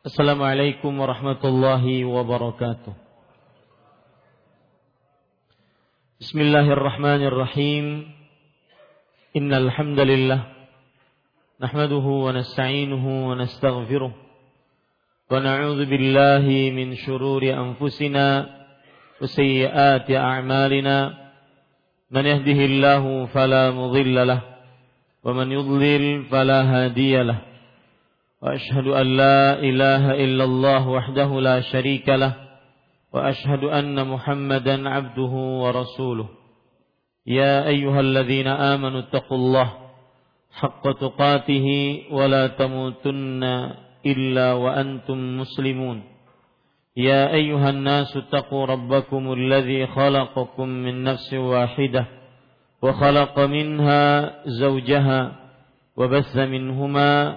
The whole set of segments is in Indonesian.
Assalamualaikum warahmatullahi wabarakatuh. Bismillahirrahmanirrahim. Innal hamdalillah nahmaduhu wa nasta'inuhu wa nastaghfiruh wa na'udzu billahi min shururi anfusina wa sayyiati a'malina. Man yahdihillahu fala mudilla lah wa man. وأشهد أن لا إله إلا الله وحده لا شريك له وأشهد أن محمدا عبده ورسوله. يا أيها الذين آمنوا اتقوا الله حق تقاته ولا تموتن إلا وأنتم مسلمون. يا أيها الناس اتقوا ربكم الذي خلقكم من نفس واحدة وخلق منها زوجها وبث منهما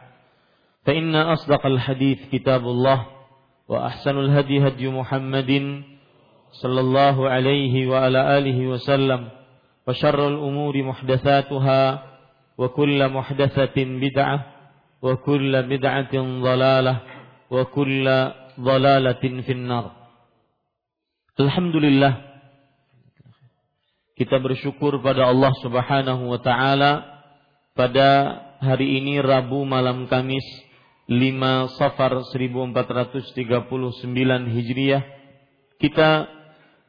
فان اصدق الحديث كتاب الله واحسن الهدي هدي محمد صلى الله عليه وعلى اله وسلم وشر الامور محدثاتها وكل محدثه بدعه وكل بدعه ضلاله وكل ضلاله في النار الحمد لله Kita bersyukur pada Allah Subhanahu wa taala pada hari ini Rabu malam Kamis 5 Safar 1439 Hijriah. Kita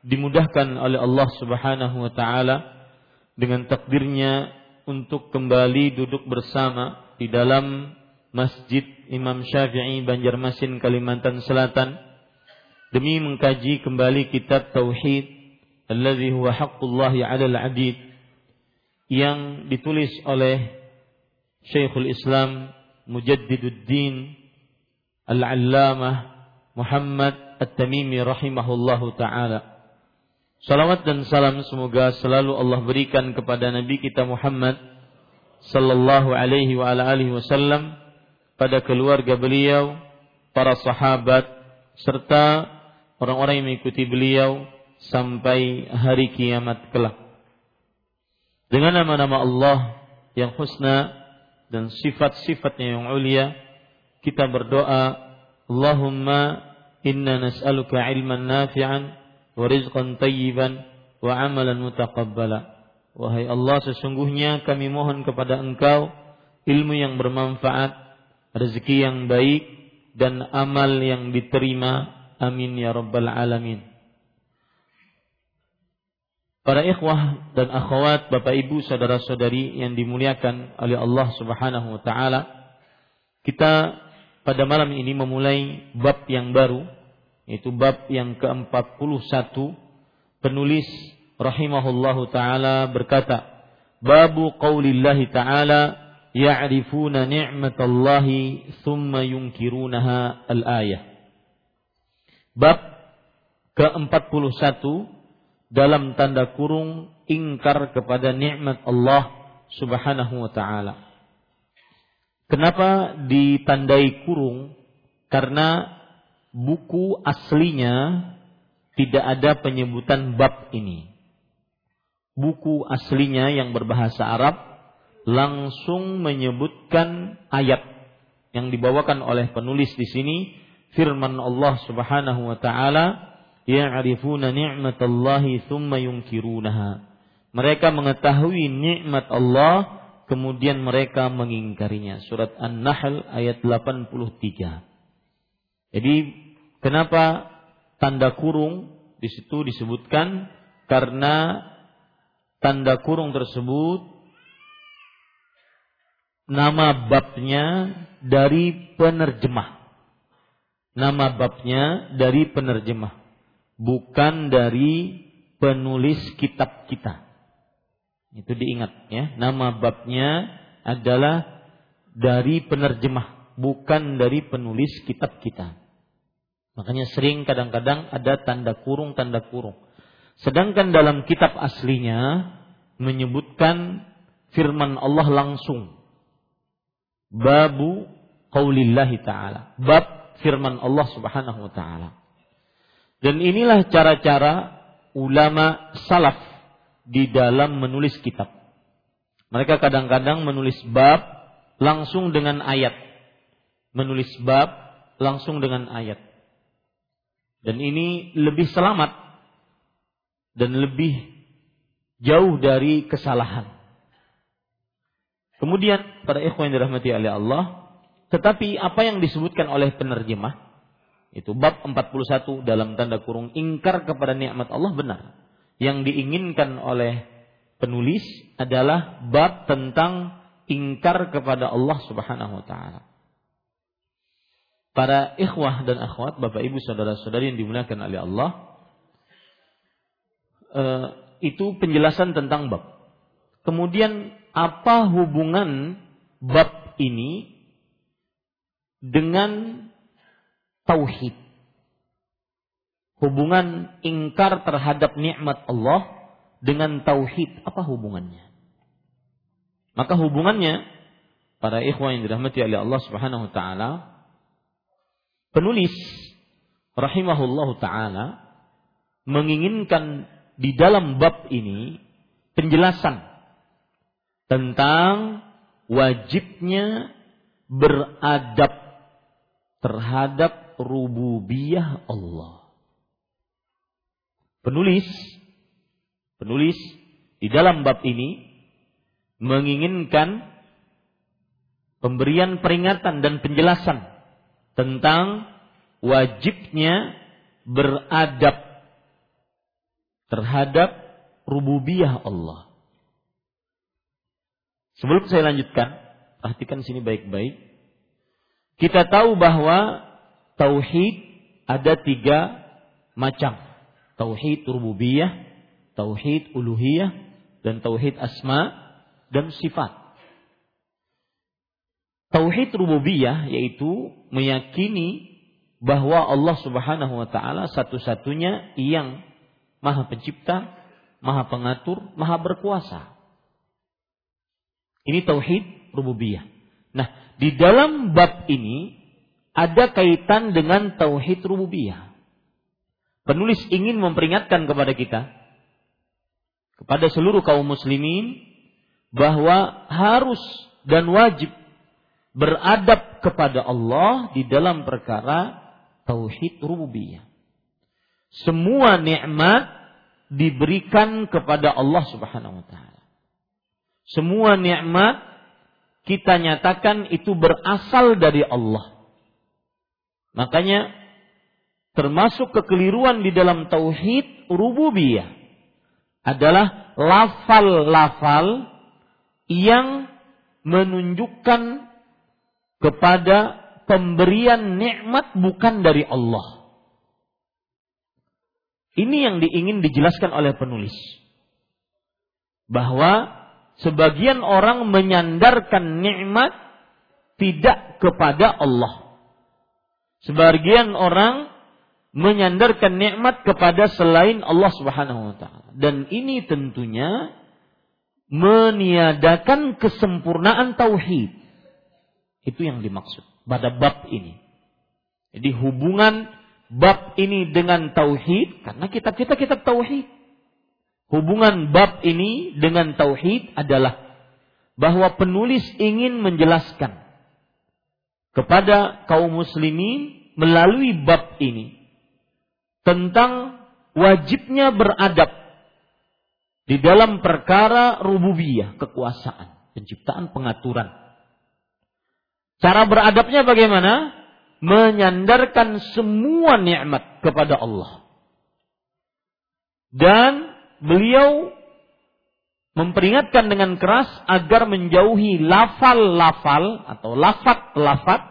dimudahkan oleh Allah Subhanahu wa taala dengan takdirnya untuk kembali duduk bersama di dalam Masjid Imam Syafi'i Banjarmasin Kalimantan Selatan demi mengkaji kembali kitab tauhid alladhi huwa haqqullahi 'alal 'abid yang ditulis oleh Syekhul Islam Mujaddiduddin Al-Allamah Muhammad At-Tamimi rahimahullahu taala. Salawat dan salam semoga selalu Allah berikan kepada Nabi kita Muhammad sallallahu alaihi wa ala alihi wasallam pada keluarga beliau, para sahabat serta orang-orang yang mengikuti beliau sampai hari kiamat kelak. Dengan nama-nama Allah yang husna dan sifat-sifatnya yang ulia, kita berdoa, Allahumma inna nas'aluka ilman nafi'an wa rizqan tayyiban wa amalan mutaqabbala. Wahai Allah, sesungguhnya kami mohon kepada Engkau ilmu yang bermanfaat, rezeki yang baik, dan amal yang diterima. Amin ya rabbal alamin. Para ikhwah dan akhwat, Bapak Ibu, saudara-saudari yang dimuliakan oleh Allah Subhanahu wa taala. Kita pada malam ini memulai bab yang baru, yaitu bab yang ke-41. Penulis rahimahullahu taala berkata, Babu qaulillahi taala ya'rifuna ni'matallahi thumma yunkirunaha al-ayah. Bab ke-41 dalam tanda kurung ingkar kepada nikmat Allah Subhanahu wa taala. Kenapa ditandai kurung? Karena buku aslinya tidak ada penyebutan bab ini. Buku aslinya yang berbahasa Arab langsung menyebutkan ayat yang dibawakan oleh penulis di sini firman Allah Subhanahu wa taala ya'rifuna ni'matallahi thumma yunkirunaha. Mereka mengetahui nikmat Allah kemudian mereka mengingkarinya. Surat An-Nahl ayat 83. Jadi kenapa tanda kurung di situ disebutkan karena tanda kurung tersebut nama babnya dari penerjemah. Nama babnya dari penerjemah bukan dari penulis kitab kita. Itu diingat ya. Nama babnya adalah dari penerjemah, bukan dari penulis kitab kita. Makanya sering kadang-kadang ada tanda kurung tanda kurung. Sedangkan dalam kitab aslinya menyebutkan firman Allah langsung. Babu qaulillahi ta'ala. Bab firman Allah Subhanahu wa taala. Dan inilah cara-cara ulama salaf di dalam menulis kitab. Mereka kadang-kadang menulis bab langsung dengan ayat. Menulis bab langsung dengan ayat. Dan ini lebih selamat dan lebih jauh dari kesalahan. Kemudian para ikhwan yang dirahmati oleh Allah, tetapi apa yang disebutkan oleh penerjemah itu bab 41 dalam tanda kurung ingkar kepada nikmat Allah benar. Yang diinginkan oleh penulis adalah bab tentang ingkar kepada Allah Subhanahu wa taala. Para ikhwah dan akhwat, Bapak Ibu saudara-saudari yang dimuliakan oleh Allah, eh, itu penjelasan tentang bab. Kemudian apa hubungan bab ini dengan tauhid? Hubungan ingkar terhadap nikmat Allah dengan tauhid apa hubungannya? Maka hubungannya para ikhwan yang dirahmati oleh Allah Subhanahu wa taala penulis rahimahullah taala menginginkan di dalam bab ini penjelasan tentang wajibnya beradab terhadap rububiyah Allah. Penulis penulis di dalam bab ini menginginkan pemberian peringatan dan penjelasan tentang wajibnya beradab terhadap rububiyah Allah. Sebelum saya lanjutkan, perhatikan sini baik-baik. Kita tahu bahwa tauhid ada tiga macam. Tauhid rububiyah, tauhid uluhiyah, dan tauhid asma dan sifat. Tauhid rububiyah yaitu meyakini bahwa Allah Subhanahu wa taala satu-satunya yang Maha Pencipta, Maha Pengatur, Maha Berkuasa. Ini tauhid rububiyah. Nah, di dalam bab ini ada kaitan dengan tauhid rububiyah. Penulis ingin memperingatkan kepada kita kepada seluruh kaum muslimin bahwa harus dan wajib beradab kepada Allah di dalam perkara tauhid rububiyah semua nikmat diberikan kepada Allah Subhanahu wa taala. Semua nikmat kita nyatakan itu berasal dari Allah. Makanya termasuk kekeliruan di dalam tauhid rububiyah adalah lafal-lafal yang menunjukkan kepada pemberian nikmat bukan dari Allah. Ini yang diingin dijelaskan oleh penulis. Bahwa sebagian orang menyandarkan nikmat tidak kepada Allah. Sebagian orang menyandarkan nikmat kepada selain Allah Subhanahu wa taala. Dan ini tentunya meniadakan kesempurnaan tauhid. Itu yang dimaksud pada bab ini. Jadi hubungan bab ini dengan tauhid karena kitab kita kitab tauhid. Hubungan bab ini dengan tauhid adalah bahwa penulis ingin menjelaskan kepada kaum muslimin melalui bab ini tentang wajibnya beradab di dalam perkara rububiyah, kekuasaan, penciptaan, pengaturan. Cara beradabnya bagaimana? menyandarkan semua nikmat kepada Allah. Dan beliau memperingatkan dengan keras agar menjauhi lafal-lafal atau lafat-lafat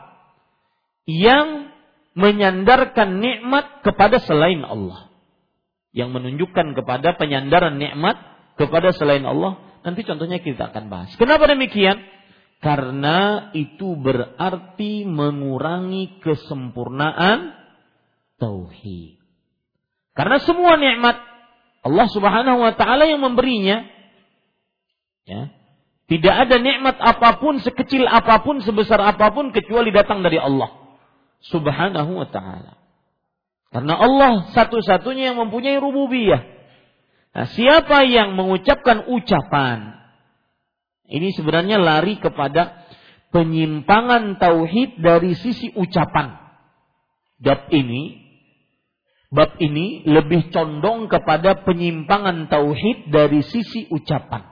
yang menyandarkan nikmat kepada selain Allah. Yang menunjukkan kepada penyandaran nikmat kepada selain Allah. Nanti contohnya kita akan bahas. Kenapa demikian? Karena itu berarti mengurangi kesempurnaan tauhid. Karena semua nikmat Allah Subhanahu wa taala yang memberinya. Ya. Tidak ada nikmat apa pun sekecil apa pun sebesar apa pun kecuali datang dari Allah Subhanahu wa taala. Karena Allah satu-satunya yang mempunyai rububiyah. Nah, siapa yang mengucapkan ucapan ini sebenarnya lari kepada penyimpangan tauhid dari sisi ucapan. Bab ini bab ini lebih condong kepada penyimpangan tauhid dari sisi ucapan.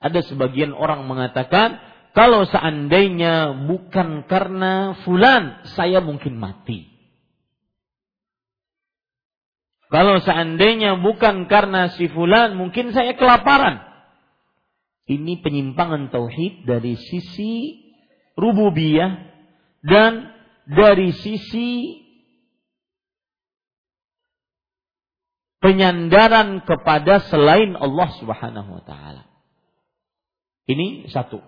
Ada sebagian orang mengatakan, kalau seandainya bukan karena fulan, saya mungkin mati. Kalau seandainya bukan karena si fulan, mungkin saya kelaparan. Ini penyimpangan tauhid dari sisi rububiyah dan dari sisi penyandaran kepada selain Allah Subhanahu wa taala. Ini satu.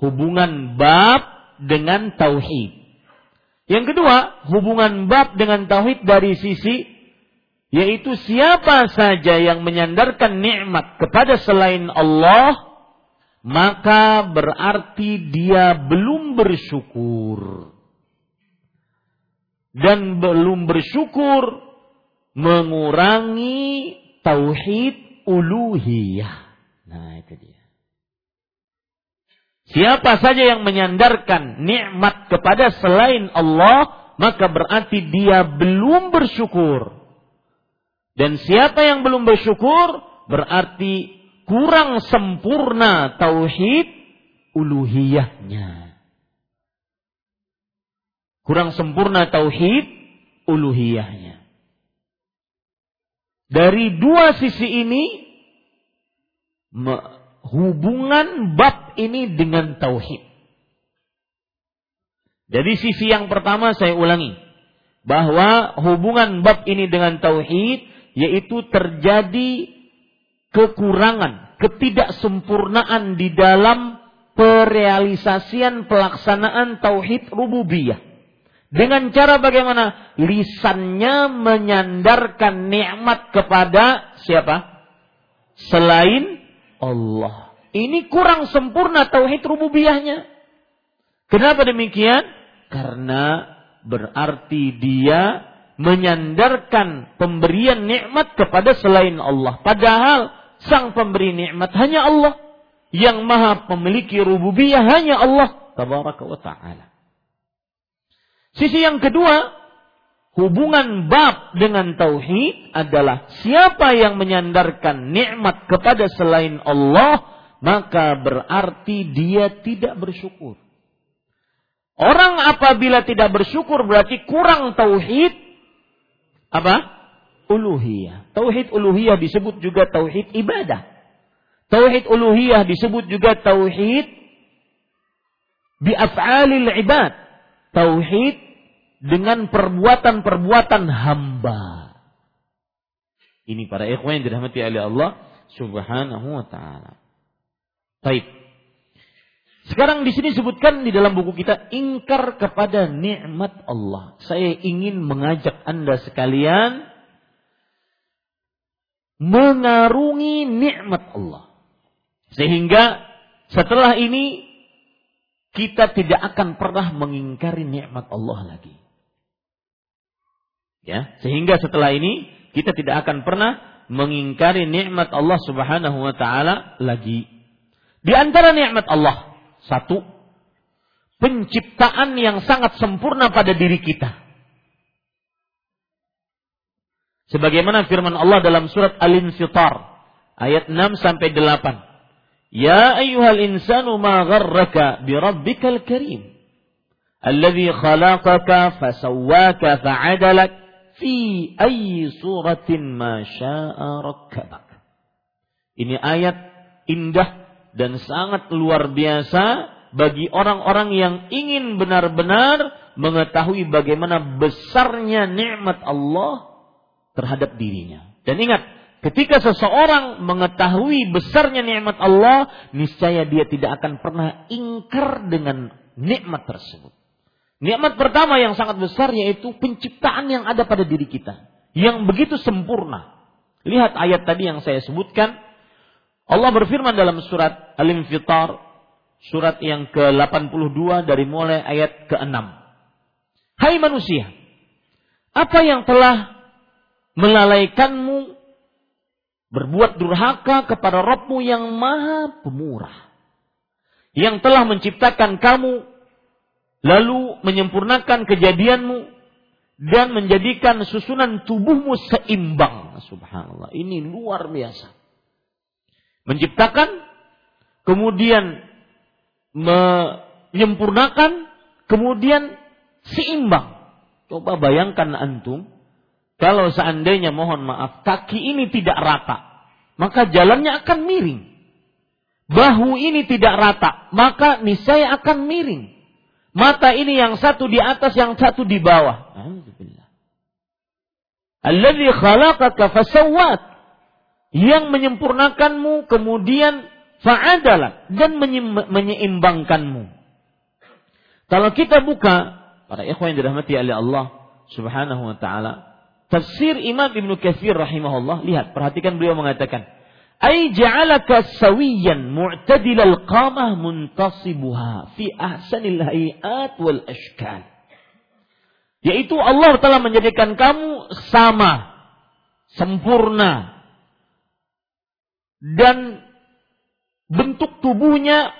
Hubungan bab dengan tauhid. Yang kedua, hubungan bab dengan tauhid dari sisi yaitu siapa saja yang menyandarkan nikmat kepada selain Allah maka berarti dia belum bersyukur dan belum bersyukur mengurangi tauhid uluhiyah. Nah, itu dia. Siapa saja yang menyandarkan nikmat kepada selain Allah, maka berarti dia belum bersyukur. Dan siapa yang belum bersyukur, berarti kurang sempurna tauhid uluhiyahnya. Kurang sempurna tauhid uluhiyahnya. Dari dua sisi ini hubungan bab ini dengan tauhid. Jadi sisi yang pertama saya ulangi bahwa hubungan bab ini dengan tauhid yaitu terjadi kekurangan, ketidaksempurnaan di dalam perealisasian pelaksanaan tauhid rububiyah. Dengan cara bagaimana? Lisannya menyandarkan nikmat kepada siapa? Selain Allah. Ini kurang sempurna tauhid rububiyahnya. Kenapa demikian? Karena berarti dia menyandarkan pemberian nikmat kepada selain Allah. Padahal sang pemberi nikmat hanya Allah. Yang maha memiliki rububiyah hanya Allah. Tabaraka wa ta'ala. Sisi yang kedua, hubungan bab dengan tauhid adalah siapa yang menyandarkan nikmat kepada selain Allah, maka berarti dia tidak bersyukur. Orang apabila tidak bersyukur berarti kurang tauhid apa? Uluhiyah. Tauhid uluhiyah disebut juga tauhid ibadah. Tauhid uluhiyah disebut juga tauhid bi af'alil ibad tauhid dengan perbuatan-perbuatan hamba. Ini para ikhwan yang dirahmati oleh Allah Subhanahu wa taala. Baik. Sekarang di sini sebutkan di dalam buku kita ingkar kepada nikmat Allah. Saya ingin mengajak Anda sekalian mengarungi nikmat Allah. Sehingga setelah ini kita tidak akan pernah mengingkari nikmat Allah lagi. Ya, sehingga setelah ini kita tidak akan pernah mengingkari nikmat Allah Subhanahu wa taala lagi. Di antara nikmat Allah, satu penciptaan yang sangat sempurna pada diri kita. Sebagaimana firman Allah dalam surat Al-Infitar ayat 6 sampai 8. Ya ayyuhal insanu ma gharraka bi rabbikal karim. Alladhi khalaqaka fasawwaka fi ayyi suratin ma sya'a rakkabak. Ini ayat indah dan sangat luar biasa bagi orang-orang yang ingin benar-benar mengetahui bagaimana besarnya nikmat Allah terhadap dirinya. Dan ingat, ketika seseorang mengetahui besarnya nikmat Allah, niscaya dia tidak akan pernah ingkar dengan nikmat tersebut. Nikmat pertama yang sangat besar yaitu penciptaan yang ada pada diri kita. Yang begitu sempurna. Lihat ayat tadi yang saya sebutkan. Allah berfirman dalam surat Al-Infitar. Surat yang ke-82 dari mulai ayat ke-6. Hai manusia. Apa yang telah melalaikanmu berbuat durhaka kepada Rabbmu yang maha pemurah. Yang telah menciptakan kamu lalu menyempurnakan kejadianmu dan menjadikan susunan tubuhmu seimbang. Subhanallah, ini luar biasa. Menciptakan, kemudian menyempurnakan, kemudian seimbang. Coba bayangkan antum, kalau seandainya mohon maaf, kaki ini tidak rata, maka jalannya akan miring. Bahu ini tidak rata, maka niscaya akan miring. Mata ini yang satu di atas, yang satu di bawah. Alladhi khalaqaka fasawwat. Yang menyempurnakanmu kemudian fa'adalah dan menyeimbangkanmu. Kalau kita buka para ikhwan yang dirahmati oleh Allah Subhanahu wa taala, tafsir Imam Ibnu Katsir rahimahullah, lihat perhatikan beliau mengatakan, ay ja'alaka sawiyan mu'tadilal qamah muntasibuha fi ahsanil hayat wal ashkal. Yaitu Allah telah menjadikan kamu sama, sempurna, dan bentuk tubuhnya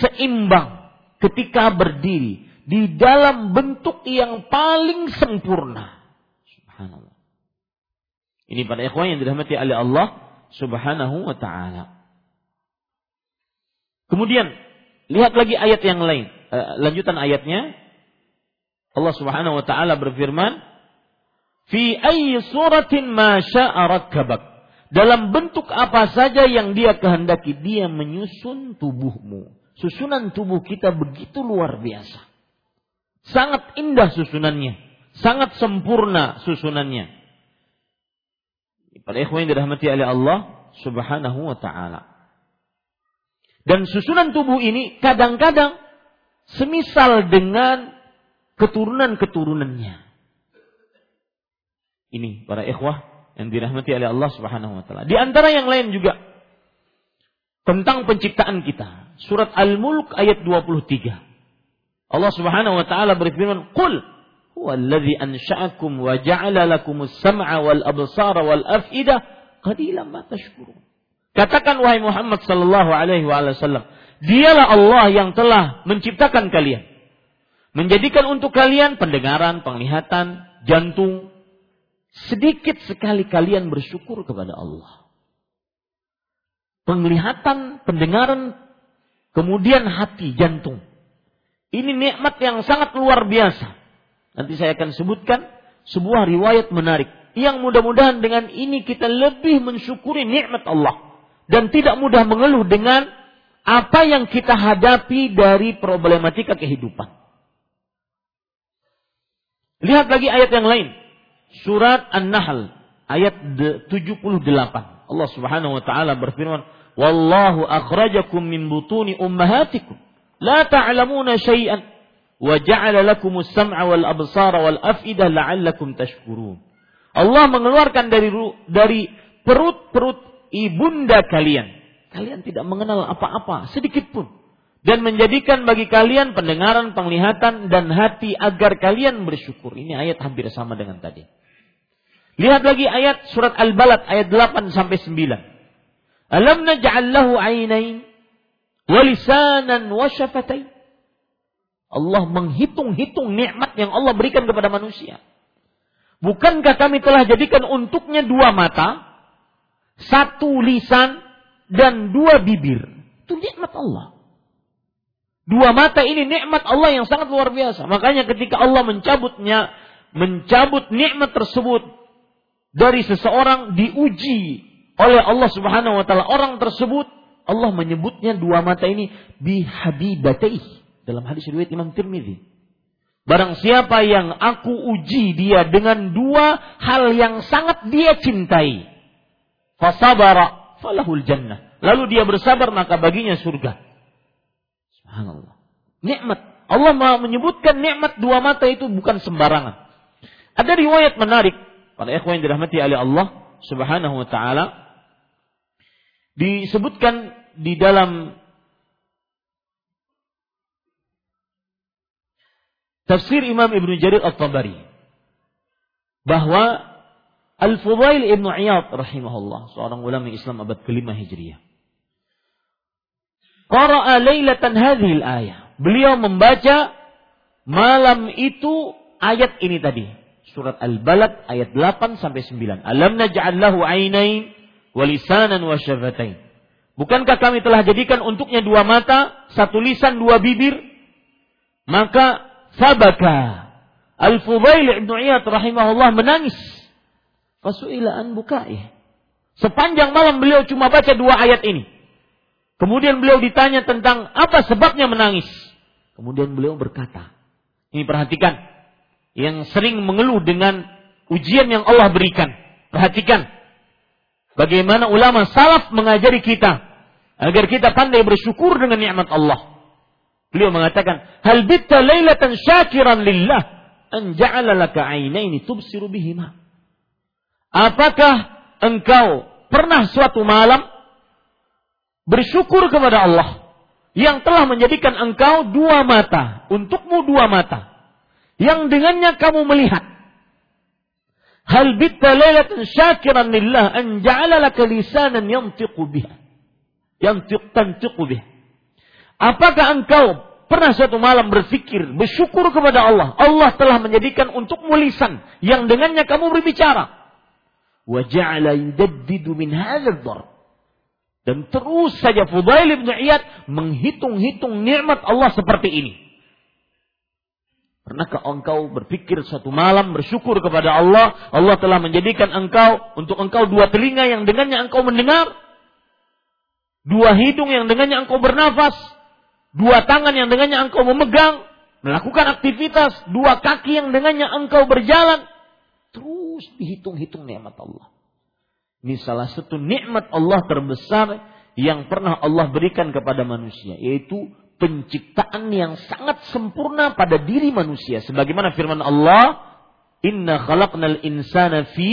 seimbang ketika berdiri di dalam bentuk yang paling sempurna. Subhanallah. Ini pada ikhwan yang dirahmati oleh Allah Subhanahu wa taala. Kemudian lihat lagi ayat yang lain, uh, lanjutan ayatnya Allah Subhanahu wa taala berfirman, "Fi ayyi suratin ma syaa rakkabak." Dalam bentuk apa saja yang dia kehendaki, dia menyusun tubuhmu. Susunan tubuh kita begitu luar biasa. Sangat indah susunannya, sangat sempurna susunannya. Para ikhwan yang dirahmati oleh Allah Subhanahu wa taala. Dan susunan tubuh ini kadang-kadang semisal dengan keturunan-keturunannya. Ini para ikhwah yang dirahmati oleh Allah Subhanahu wa taala. Di antara yang lain juga tentang penciptaan kita. Surat Al-Mulk ayat 23. Allah Subhanahu wa taala berfirman, "Qul huwallazi ansha'akum wa ja'ala lakumus sam'a wal absara wal tashkurun. Katakan wahai Muhammad sallallahu alaihi wasallam, dialah Allah yang telah menciptakan kalian. Menjadikan untuk kalian pendengaran, penglihatan, jantung. Sedikit sekali kalian bersyukur kepada Allah. Penglihatan, pendengaran, kemudian hati, jantung. Ini nikmat yang sangat luar biasa. Nanti saya akan sebutkan sebuah riwayat menarik yang mudah-mudahan dengan ini kita lebih mensyukuri nikmat Allah dan tidak mudah mengeluh dengan apa yang kita hadapi dari problematika kehidupan. Lihat lagi ayat yang lain. Surat An-Nahl ayat 78. Allah Subhanahu wa taala berfirman, "Wallahu akhrajakum min butuni ummahatikum la ta'lamuna syai'an wal absara wal af'idah la'allakum tashkurun. Allah mengeluarkan dari dari perut-perut ibunda kalian. Kalian tidak mengenal apa-apa sedikit pun dan menjadikan bagi kalian pendengaran, penglihatan dan hati agar kalian bersyukur. Ini ayat hampir sama dengan tadi. Lihat lagi ayat surat Al-Balad ayat 8 sampai 9. Alam naj'al lahu 'ainain wa lisanan Allah menghitung-hitung nikmat yang Allah berikan kepada manusia. Bukankah kami telah jadikan untuknya dua mata, satu lisan, dan dua bibir? Itu nikmat Allah. Dua mata ini nikmat Allah yang sangat luar biasa. Makanya ketika Allah mencabutnya, mencabut nikmat tersebut dari seseorang diuji oleh Allah Subhanahu wa taala. Orang tersebut Allah menyebutnya dua mata ini bihabibatih dalam hadis riwayat Imam Tirmidzi. Barang siapa yang aku uji dia dengan dua hal yang sangat dia cintai. fasabara falahul jannah. Lalu dia bersabar maka baginya surga. Subhanallah. Nikmat. Allah menyebutkan nikmat dua mata itu bukan sembarangan. Ada riwayat menarik para ikhwan yang dirahmati oleh Allah Subhanahu wa taala disebutkan di dalam tafsir Imam Ibnu Jarir At-Tabari bahwa Al-Fudail Ibnu Iyad rahimahullah, seorang ulama Islam abad kelima Hijriah. Qara'a lailatan hadhil ayah. Beliau membaca malam itu ayat ini tadi. Surat Al-Balad ayat 8 sampai 9. Alam naj'al lahu ainain wa lisanan wa syafatain. Bukankah kami telah jadikan untuknya dua mata, satu lisan, dua bibir? Maka sabaka Al-Fudail Ibnu Iyad rahimahullah menangis. Fasu'ilaan bukai. Sepanjang malam beliau cuma baca dua ayat ini. Kemudian beliau ditanya tentang apa sebabnya menangis. Kemudian beliau berkata, ini perhatikan, yang sering mengeluh dengan ujian yang Allah berikan. Perhatikan, bagaimana ulama salaf mengajari kita agar kita pandai bersyukur dengan nikmat Allah. Beliau mengatakan, "Hal bitta lailatan syakiran lillah?" an ja'ala laka ainaini tubsiru bihima. Apakah engkau pernah suatu malam bersyukur kepada Allah yang telah menjadikan engkau dua mata, untukmu dua mata, yang dengannya kamu melihat. Hal bitta lailatan syakiran lillah an ja'ala laka lisanan yantiqu biha. Yantiq tantiqu biha. Apakah engkau pernah suatu malam berpikir, bersyukur kepada Allah. Allah telah menjadikan untuk lisan yang dengannya kamu berbicara. Wa ja'ala yudaddidu min Dan terus saja Fudail bin Iyad menghitung-hitung nikmat Allah seperti ini. Pernahkah engkau berpikir satu malam bersyukur kepada Allah, Allah telah menjadikan engkau untuk engkau dua telinga yang dengannya engkau mendengar, dua hidung yang dengannya engkau bernafas, dua tangan yang dengannya engkau memegang, melakukan aktivitas, dua kaki yang dengannya engkau berjalan, terus dihitung-hitung nikmat Allah. Ini salah satu nikmat Allah terbesar yang pernah Allah berikan kepada manusia, yaitu penciptaan yang sangat sempurna pada diri manusia. Sebagaimana firman Allah, Inna khalaqnal insana fi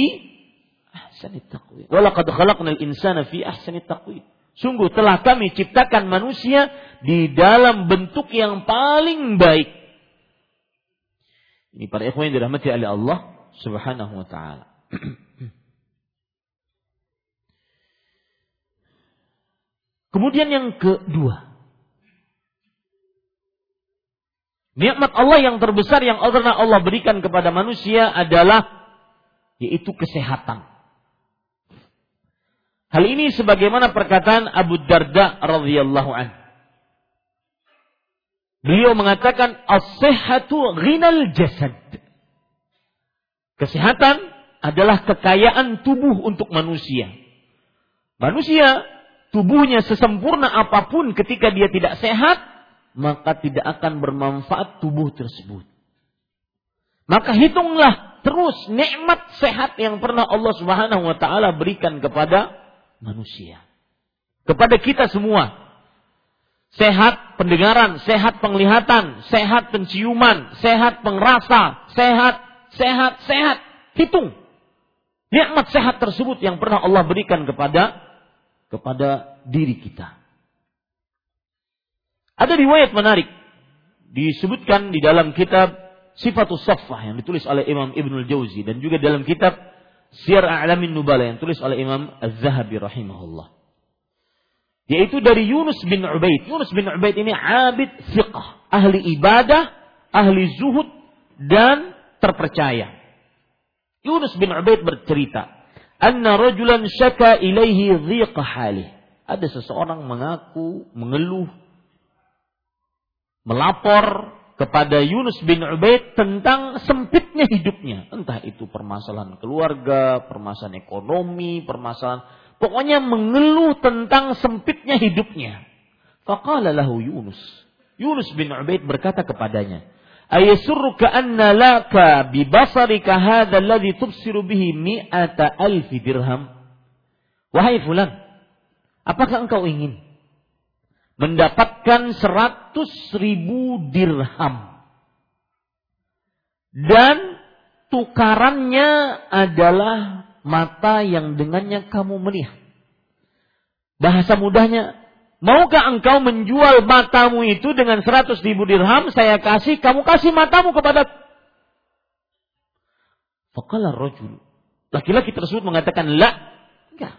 ahsanit taqwim. Walaqad khalaqnal insana fi ahsanit taqwim. Sungguh telah kami ciptakan manusia di dalam bentuk yang paling baik. Ini para ikhwan yang dirahmati oleh Allah Subhanahu wa taala. Kemudian yang kedua. Nikmat Allah yang terbesar yang Allah berikan kepada manusia adalah yaitu kesehatan. Hal ini sebagaimana perkataan Abu Darda radhiyallahu an. Beliau mengatakan as-sihhatu ghinal jasad. Kesehatan adalah kekayaan tubuh untuk manusia. Manusia tubuhnya sesempurna apa pun ketika dia tidak sehat, maka tidak akan bermanfaat tubuh tersebut. Maka hitunglah terus nikmat sehat yang pernah Allah Subhanahu wa taala berikan kepada manusia. Kepada kita semua. Sehat pendengaran, sehat penglihatan, sehat penciuman, sehat pengrasa, sehat, sehat, sehat. Hitung. Nikmat sehat tersebut yang pernah Allah berikan kepada kepada diri kita. Ada riwayat menarik disebutkan di dalam kitab Sifatul Saffah yang ditulis oleh Imam Ibnul Jauzi dan juga dalam kitab Syiar A'lamin Nubala yang tulis oleh Imam Az-Zahabi rahimahullah. Yaitu dari Yunus bin Ubaid. Yunus bin Ubaid ini abid fiqh, ahli ibadah, ahli zuhud dan terpercaya. Yunus bin Ubaid bercerita, "Anna rajulan syaka ilaihi dhiqa halih." Ada seseorang mengaku, mengeluh, melapor kepada Yunus bin Ubaid tentang sempitnya hidupnya. Entah itu permasalahan keluarga, permasalahan ekonomi, permasalahan pokoknya mengeluh tentang sempitnya hidupnya. Faqala lahu Yunus. Yunus bin Ubaid berkata kepadanya, "Ayasurruka anna laka bi basarika hadha alladhi tubsiru bihi mi'ata alfi dirham?" Wahai fulan, apakah engkau ingin mendapatkan seratus ribu dirham? Dan tukarannya adalah mata yang dengannya kamu melihat. Bahasa mudahnya, maukah engkau menjual matamu itu dengan seratus ribu dirham, saya kasih, kamu kasih matamu kepada Faqala rajul. Laki-laki tersebut mengatakan, La. Enggak.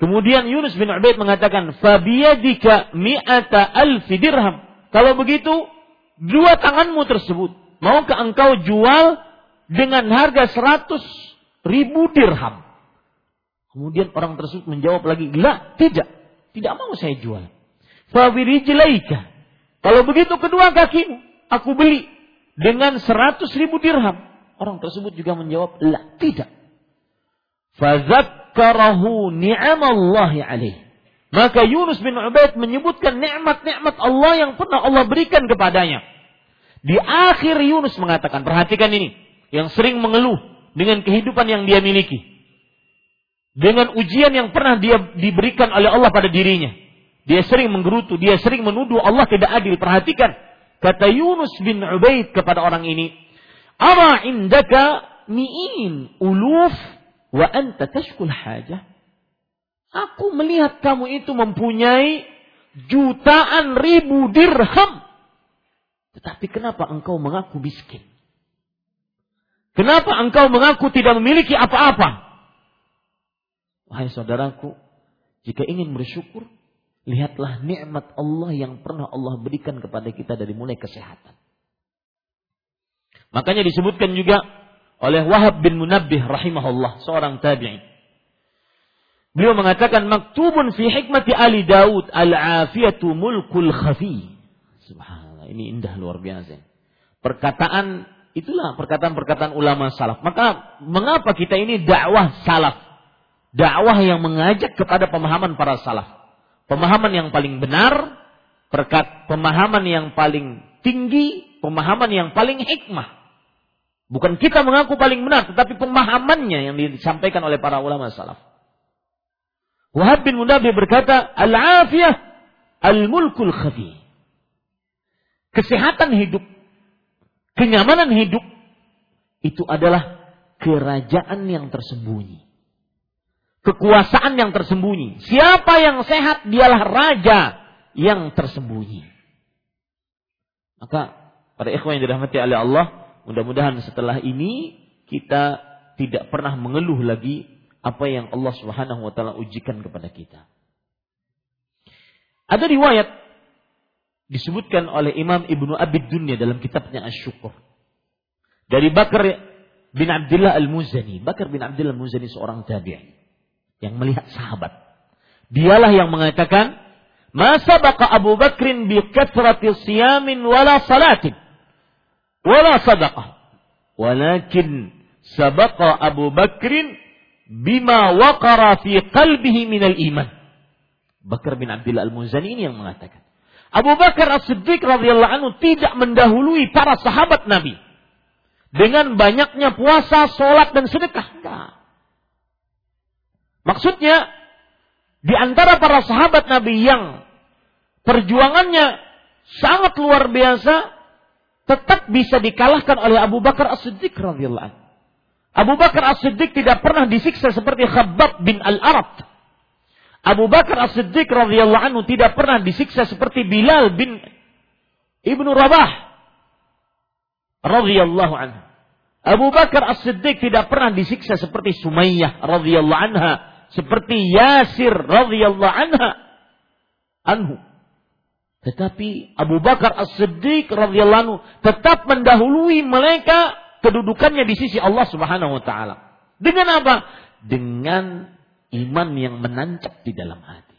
Kemudian Yunus bin Ubaid mengatakan, Fabiyadika mi'ata alfi dirham. Kalau begitu, dua tanganmu tersebut, maukah engkau jual dengan harga seratus ribu dirham? Kemudian orang tersebut menjawab lagi, La, tidak. Tidak mau saya jual. Fabirijlaika. Kalau begitu kedua kakimu, aku beli dengan seratus ribu dirham. Orang tersebut juga menjawab, "La, tidak." Fazakkarahu ni'amallahi alaih. Maka Yunus bin Ubaid menyebutkan nikmat-nikmat Allah yang pernah Allah berikan kepadanya. Di akhir Yunus mengatakan, perhatikan ini, yang sering mengeluh dengan kehidupan yang dia miliki. Dengan ujian yang pernah dia diberikan oleh Allah pada dirinya. Dia sering menggerutu, dia sering menuduh Allah tidak adil. Perhatikan, kata Yunus bin Ubaid kepada orang ini, Ara indaka mi'in uluf wa anta tashkul hajah. Aku melihat kamu itu mempunyai jutaan ribu dirham. Tetapi kenapa engkau mengaku miskin? Kenapa engkau mengaku tidak memiliki apa-apa? Wahai saudaraku, jika ingin bersyukur, lihatlah nikmat Allah yang pernah Allah berikan kepada kita dari mulai kesehatan. Makanya disebutkan juga oleh Wahab bin Munabbih rahimahullah, seorang tabi'in. Beliau mengatakan maktubun fi hikmati Ali Daud al-afiyatu mulkul khafi. Subhanallah, ini indah luar biasa. Perkataan itulah perkataan-perkataan ulama salaf. Maka mengapa kita ini dakwah salaf? Dakwah yang mengajak kepada pemahaman para salaf. Pemahaman yang paling benar, perkat pemahaman yang paling tinggi, pemahaman yang paling hikmah. Bukan kita mengaku paling benar, tetapi pemahamannya yang disampaikan oleh para ulama salaf. Wahab bin Munabi berkata, Al-afiyah al-mulkul khafi. Kesehatan hidup, kenyamanan hidup, itu adalah kerajaan yang tersembunyi. Kekuasaan yang tersembunyi. Siapa yang sehat, dialah raja yang tersembunyi. Maka, pada ikhwan yang dirahmati oleh Allah, Mudah-mudahan setelah ini kita tidak pernah mengeluh lagi apa yang Allah Subhanahu wa taala ujikan kepada kita. Ada riwayat disebutkan oleh Imam Ibnu Abi Dunya dalam kitabnya Asy-Syukur. Dari Bakar bin Abdullah Al-Muzani. Bakar bin Abdullah Al-Muzani seorang tabi'in yang melihat sahabat. Dialah yang mengatakan, "Ma sabaqa Abu Bakrin bi kathrati siyamin wala salatin." Wala sadaqah. Walakin sabaqa Abu Bakrin bima waqara fi qalbihi minal iman. Bakar bin Abdullah Al-Muzani ini yang mengatakan. Abu Bakar As-Siddiq radhiyallahu anhu tidak mendahului para sahabat Nabi dengan banyaknya puasa, sholat dan sedekah. Enggak. Maksudnya di antara para sahabat Nabi yang perjuangannya sangat luar biasa, tetap bisa dikalahkan oleh Abu Bakar As-Siddiq radhiyallahu Abu Bakar As-Siddiq tidak pernah disiksa seperti Khabbab bin Al-Arab. Abu Bakar As-Siddiq radhiyallahu anhu tidak pernah disiksa seperti Bilal bin Ibnu Rabah radhiyallahu anhu. Abu Bakar As-Siddiq tidak pernah disiksa seperti Sumayyah radhiyallahu anha, seperti Yasir radhiyallahu anha anhu. Tetapi Abu Bakar As-Siddiq radhiyallahu anhu tetap mendahului mereka kedudukannya di sisi Allah Subhanahu wa taala. Dengan apa? Dengan iman yang menancap di dalam hati.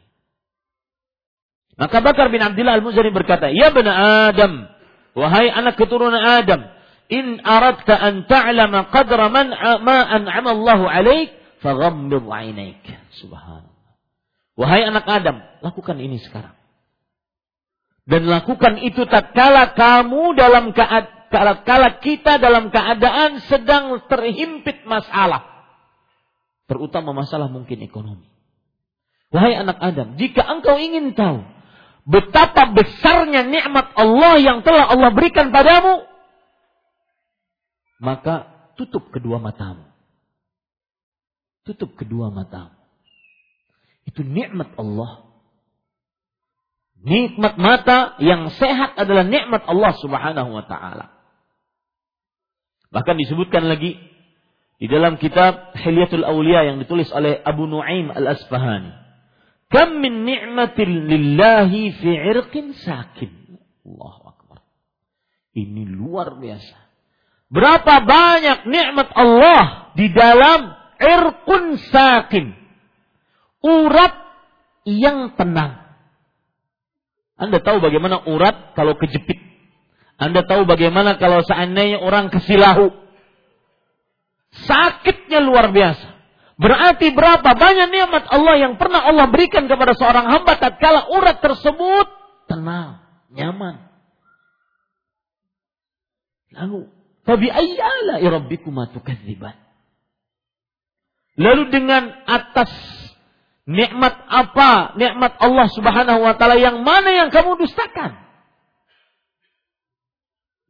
Maka Bakar bin Abdullah Al-Muzani berkata, "Ya bani Adam, wahai anak keturunan Adam, in aradta an ta'lama qadra man ma an'ama Allahu 'alaik, faghammid 'ainaik." Subhanallah. Wahai anak Adam, lakukan ini sekarang dan lakukan itu tatkala kamu dalam keadaan kala kita dalam keadaan sedang terhimpit masalah. Terutama masalah mungkin ekonomi. Wahai anak Adam, jika engkau ingin tahu betapa besarnya nikmat Allah yang telah Allah berikan padamu, maka tutup kedua matamu. Tutup kedua matamu. Itu nikmat Allah. Nikmat mata yang sehat adalah nikmat Allah Subhanahu wa taala. Bahkan disebutkan lagi di dalam kitab Hilyatul Aulia yang ditulis oleh Abu Nuaim Al-Asfahani. Kam min ni'matin lillahi fi irqin sakin. Allahu Akbar. Ini luar biasa. Berapa banyak nikmat Allah di dalam irqun sakin. Urat yang tenang. Anda tahu bagaimana urat kalau kejepit. Anda tahu bagaimana kalau seandainya orang kesilahu. Sakitnya luar biasa. Berarti berapa banyak nikmat Allah yang pernah Allah berikan kepada seorang hamba tatkala urat tersebut tenang, nyaman. Lalu, fabi ayyala tukadziban. Lalu dengan atas nikmat apa? Nikmat Allah Subhanahu wa taala yang mana yang kamu dustakan?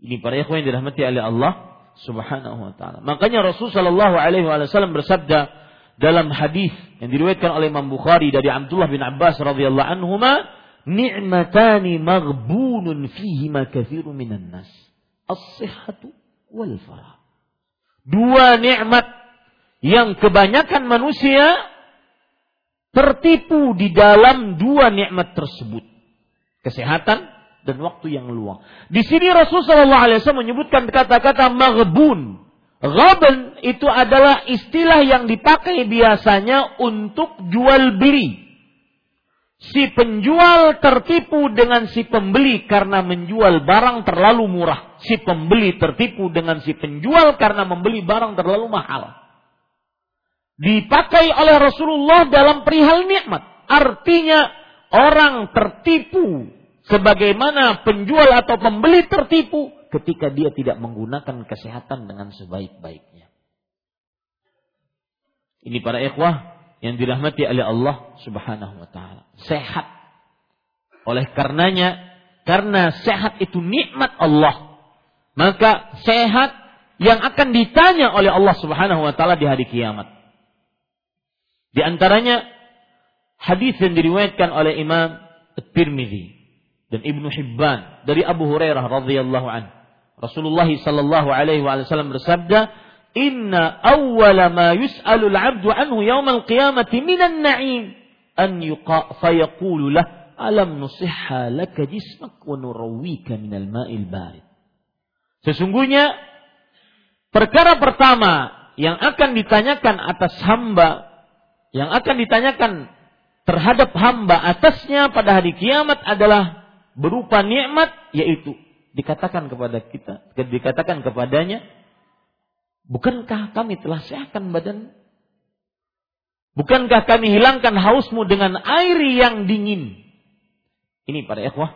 Ini para ikhwan yang dirahmati oleh Allah Subhanahu wa taala. Makanya Rasul sallallahu alaihi wasallam bersabda, dalam hadis yang diriwayatkan oleh Imam Bukhari dari Abdullah bin Abbas radhiyallahu anhuma ni'matani maghbunun fihi ma katsirun minan nas as-sihhatu wal farah dua nikmat yang kebanyakan manusia tertipu di dalam dua nikmat tersebut kesehatan dan waktu yang luang di sini Rasulullah SAW menyebutkan kata-kata maghbun Ghaban itu adalah istilah yang dipakai biasanya untuk jual beli. Si penjual tertipu dengan si pembeli karena menjual barang terlalu murah. Si pembeli tertipu dengan si penjual karena membeli barang terlalu mahal. Dipakai oleh Rasulullah dalam perihal nikmat. Artinya orang tertipu sebagaimana penjual atau pembeli tertipu ketika dia tidak menggunakan kesehatan dengan sebaik-baiknya. Ini para ikhwah yang dirahmati oleh Allah Subhanahu wa taala. Sehat. Oleh karenanya, karena sehat itu nikmat Allah, maka sehat yang akan ditanya oleh Allah Subhanahu wa taala di hari kiamat. Di antaranya hadis yang diriwayatkan oleh Imam At-Tirmidzi dan Ibnu Hibban dari Abu Hurairah radhiyallahu anhu Rasulullah sallallahu alaihi wasallam bersabda, "Inna awwala ma yus'alu al-'abdu anhu yawm al-qiyamati minan na'im an yuqa fayaqulu lah alam nusihha laka jismak wa nurawwika minal ma'il barid." Sesungguhnya perkara pertama yang akan ditanyakan atas hamba yang akan ditanyakan terhadap hamba atasnya pada hari kiamat adalah berupa nikmat yaitu dikatakan kepada kita, dikatakan kepadanya, bukankah kami telah sehatkan badan? Bukankah kami hilangkan hausmu dengan air yang dingin? Ini para ikhwah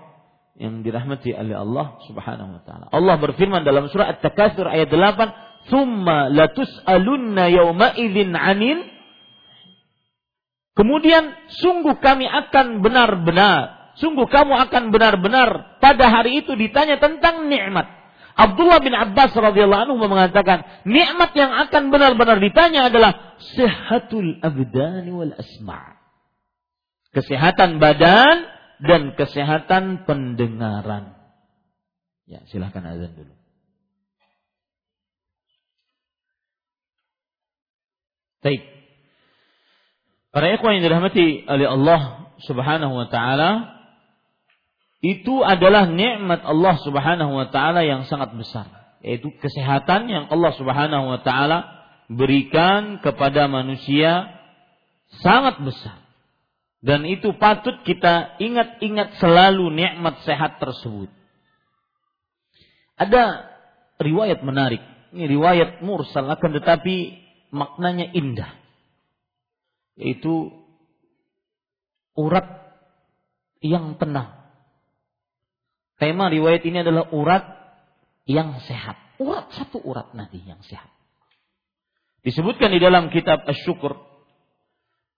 yang dirahmati oleh Allah Subhanahu wa taala. Allah berfirman dalam surah At-Takatsur ayat 8, "Tsumma latus'alunna yawma idzin 'anil" Kemudian sungguh kami akan benar-benar sungguh kamu akan benar-benar pada hari itu ditanya tentang nikmat. Abdullah bin Abbas radhiyallahu anhu mengatakan, nikmat yang akan benar-benar ditanya adalah sehatul abdani wal asma'. Kesehatan badan dan kesehatan pendengaran. Ya, silahkan azan dulu. Baik. Para ikhwan yang dirahmati oleh Allah Subhanahu wa taala, itu adalah nikmat Allah Subhanahu wa taala yang sangat besar, yaitu kesehatan yang Allah Subhanahu wa taala berikan kepada manusia sangat besar. Dan itu patut kita ingat-ingat selalu nikmat sehat tersebut. Ada riwayat menarik. Ini riwayat mursal akan tetapi maknanya indah. Yaitu urat yang tenang Tema riwayat ini adalah urat yang sehat. Urat satu urat nanti yang sehat. Disebutkan di dalam kitab Asy-Syukur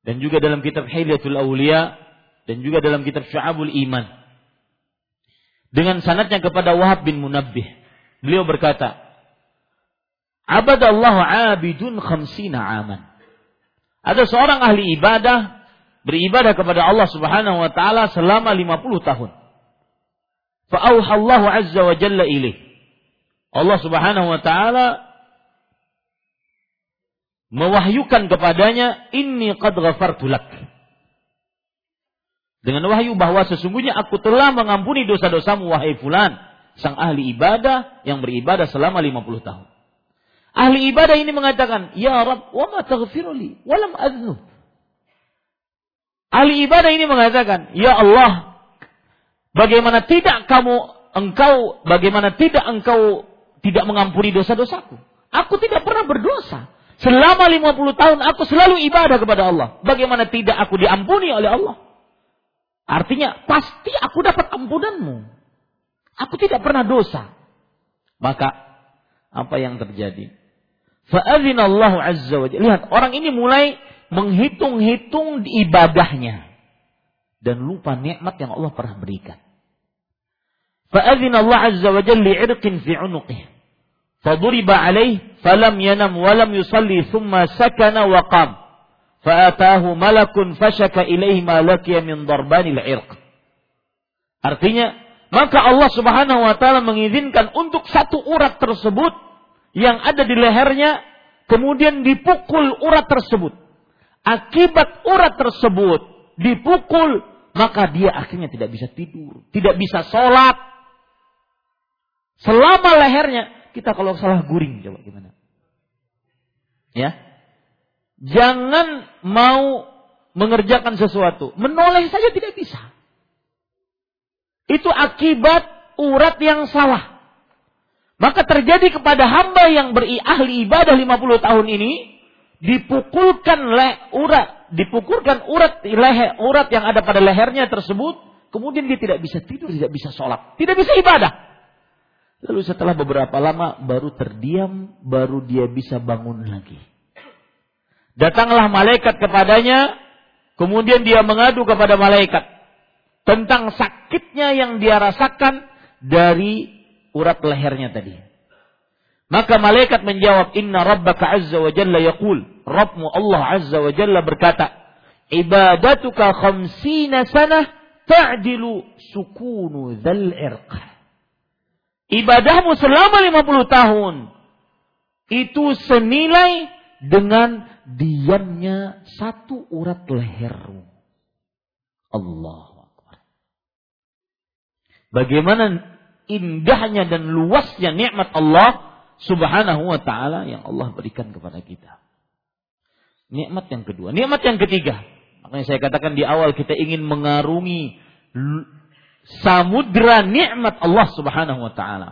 dan juga dalam kitab Hilyatul Auliya dan juga dalam kitab Syu'abul Iman. Dengan sanatnya kepada Wahab bin Munabbih. Beliau berkata, Abadallahu abidun khamsina aman. Ada seorang ahli ibadah beribadah kepada Allah Subhanahu wa taala selama 50 tahun. Fa'auhallahu azza wa jalla ilaih. Allah Subhanahu wa taala mewahyukan kepadanya inni qad ghafartu lak. Dengan wahyu bahwa sesungguhnya aku telah mengampuni dosa-dosamu wahai fulan, sang ahli ibadah yang beribadah selama 50 tahun. Ahli ibadah ini mengatakan, "Ya Rabb, wa ma taghfiruli wa lam adznub." Ahli ibadah ini mengatakan, "Ya Allah, bagaimana tidak kamu engkau bagaimana tidak engkau tidak mengampuni dosa-dosaku? Aku tidak pernah berdosa. Selama 50 tahun aku selalu ibadah kepada Allah. Bagaimana tidak aku diampuni oleh Allah? Artinya pasti aku dapat ampunanmu. Aku tidak pernah dosa. Maka apa yang terjadi? Fa'adzinallahu azza wa. Lihat, orang ini mulai menghitung-hitung ibadahnya dan lupa nikmat yang Allah pernah berikan. Fa'adzinallahu azza wa jalla li'irqin fi 'unuqihi. Faduriba alaih falam yanam walam yusalli thumma sakana waqam. Fa'atahu malakun fashaka ilaihi ma min darbani irq. Artinya, maka Allah Subhanahu wa taala mengizinkan untuk satu urat tersebut yang ada di lehernya kemudian dipukul urat tersebut. Akibat urat tersebut dipukul, maka dia akhirnya tidak bisa tidur, tidak bisa sholat. Selama lehernya kita kalau salah guring coba gimana? Ya. Jangan mau mengerjakan sesuatu, menoleh saja tidak bisa. Itu akibat urat yang salah. Maka terjadi kepada hamba yang beri ahli ibadah 50 tahun ini dipukulkan le, urat, dipukulkan urat leher, urat yang ada pada lehernya tersebut, kemudian dia tidak bisa tidur, tidak bisa sholat, tidak bisa ibadah. Lalu setelah beberapa lama baru terdiam, baru dia bisa bangun lagi. Datanglah malaikat kepadanya, kemudian dia mengadu kepada malaikat tentang sakitnya yang dia rasakan dari urat lehernya tadi. Maka malaikat menjawab, Inna rabbaka azza wa jalla yaqul, Rabbmu Allah azza wa jalla berkata, Ibadatuka khamsina sanah ta'dilu sukunu dhal irqah ibadahmu selama 50 tahun itu senilai dengan diamnya satu urat lehermu. Allah Bagaimana indahnya dan luasnya nikmat Allah Subhanahu wa taala yang Allah berikan kepada kita. Nikmat yang kedua, nikmat yang ketiga. Makanya saya katakan di awal kita ingin mengarungi samudra nikmat Allah Subhanahu wa taala.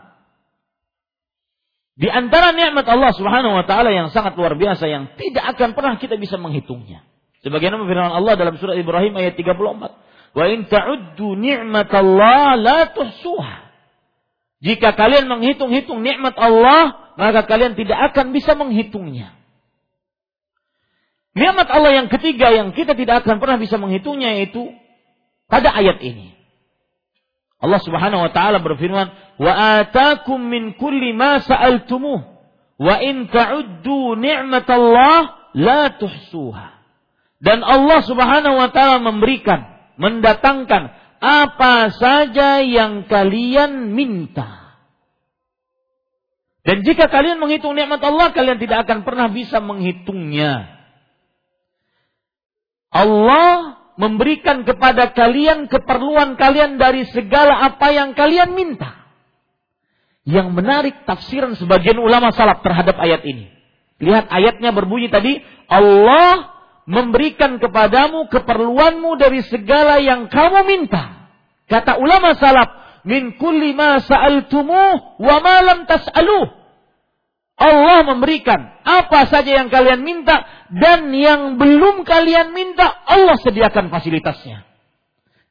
Di antara nikmat Allah Subhanahu wa taala yang sangat luar biasa yang tidak akan pernah kita bisa menghitungnya. Sebagaimana firman Allah dalam surat Ibrahim ayat 34. Wa in ta'uddu ni'matallah la tuhsuha. Jika kalian menghitung-hitung nikmat Allah, maka kalian tidak akan bisa menghitungnya. Nikmat Allah yang ketiga yang kita tidak akan pernah bisa menghitungnya yaitu pada ayat ini. Allah Subhanahu wa taala berfirman, "Wa atakum min kulli ma sa'altumuh, wa in ta'uddu ni'matallah la tuhsuha." Dan Allah Subhanahu wa taala memberikan, mendatangkan apa saja yang kalian minta. Dan jika kalian menghitung nikmat Allah, kalian tidak akan pernah bisa menghitungnya. Allah memberikan kepada kalian keperluan kalian dari segala apa yang kalian minta. Yang menarik tafsiran sebagian ulama salaf terhadap ayat ini. Lihat ayatnya berbunyi tadi, Allah memberikan kepadamu keperluanmu dari segala yang kamu minta. Kata ulama salaf, min kulli ma sa'altumuh wa ma lam tas'aluh. Allah memberikan apa saja yang kalian minta dan yang belum kalian minta Allah sediakan fasilitasnya.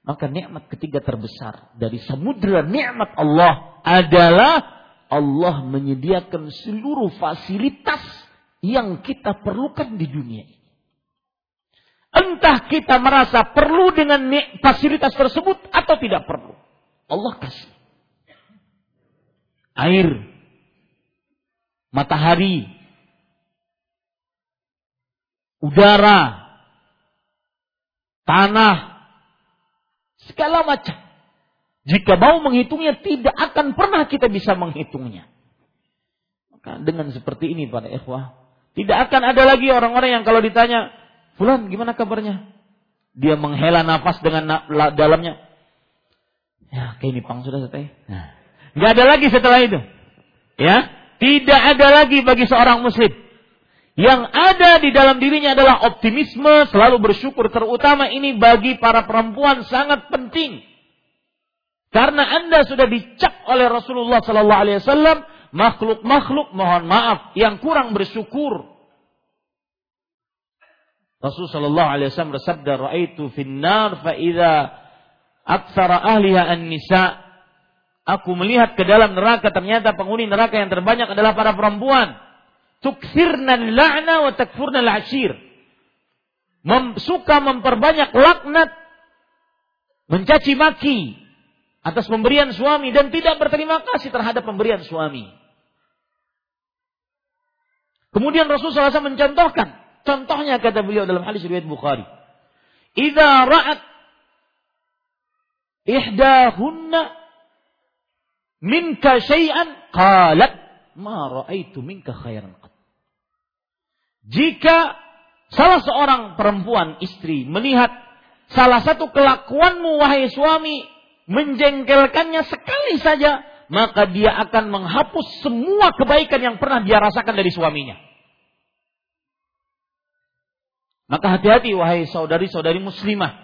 Maka nikmat ketiga terbesar dari samudra nikmat Allah adalah Allah menyediakan seluruh fasilitas yang kita perlukan di dunia ini. Entah kita merasa perlu dengan fasilitas tersebut atau tidak perlu. Allah kasih. Air, matahari, udara, tanah, segala macam. Jika mau menghitungnya tidak akan pernah kita bisa menghitungnya. Maka dengan seperti ini para ikhwah, tidak akan ada lagi orang-orang yang kalau ditanya, Fulan gimana kabarnya? Dia menghela nafas dengan na dalamnya. Ya, kayak ini pang sudah selesai. Nah, nggak ada lagi setelah itu. Ya, tidak ada lagi bagi seorang muslim. Yang ada di dalam dirinya adalah optimisme, selalu bersyukur. Terutama ini bagi para perempuan sangat penting. Karena Anda sudah dicap oleh Rasulullah Sallallahu Alaihi Wasallam makhluk-makhluk mohon maaf yang kurang bersyukur Rasul sallallahu alaihi wasallam bersabda, "Ra'aitu finnar fa idza aktsara ahliha an-nisa." Aku melihat ke dalam neraka ternyata penghuni neraka yang terbanyak adalah para perempuan. Tukfirna la'na wa takfurna al-ashir. Mem, suka memperbanyak laknat, mencaci maki atas pemberian suami dan tidak berterima kasih terhadap pemberian suami. Kemudian Rasulullah SAW mencontohkan Contohnya kata beliau dalam hadis riwayat Bukhari. Idza ra'at ihdahunna minka syai'an qalat ma ra'aitu minka khairan. Jika salah seorang perempuan istri melihat salah satu kelakuanmu wahai suami menjengkelkannya sekali saja, maka dia akan menghapus semua kebaikan yang pernah dia rasakan dari suaminya. Maka hati-hati wahai saudari-saudari muslimah.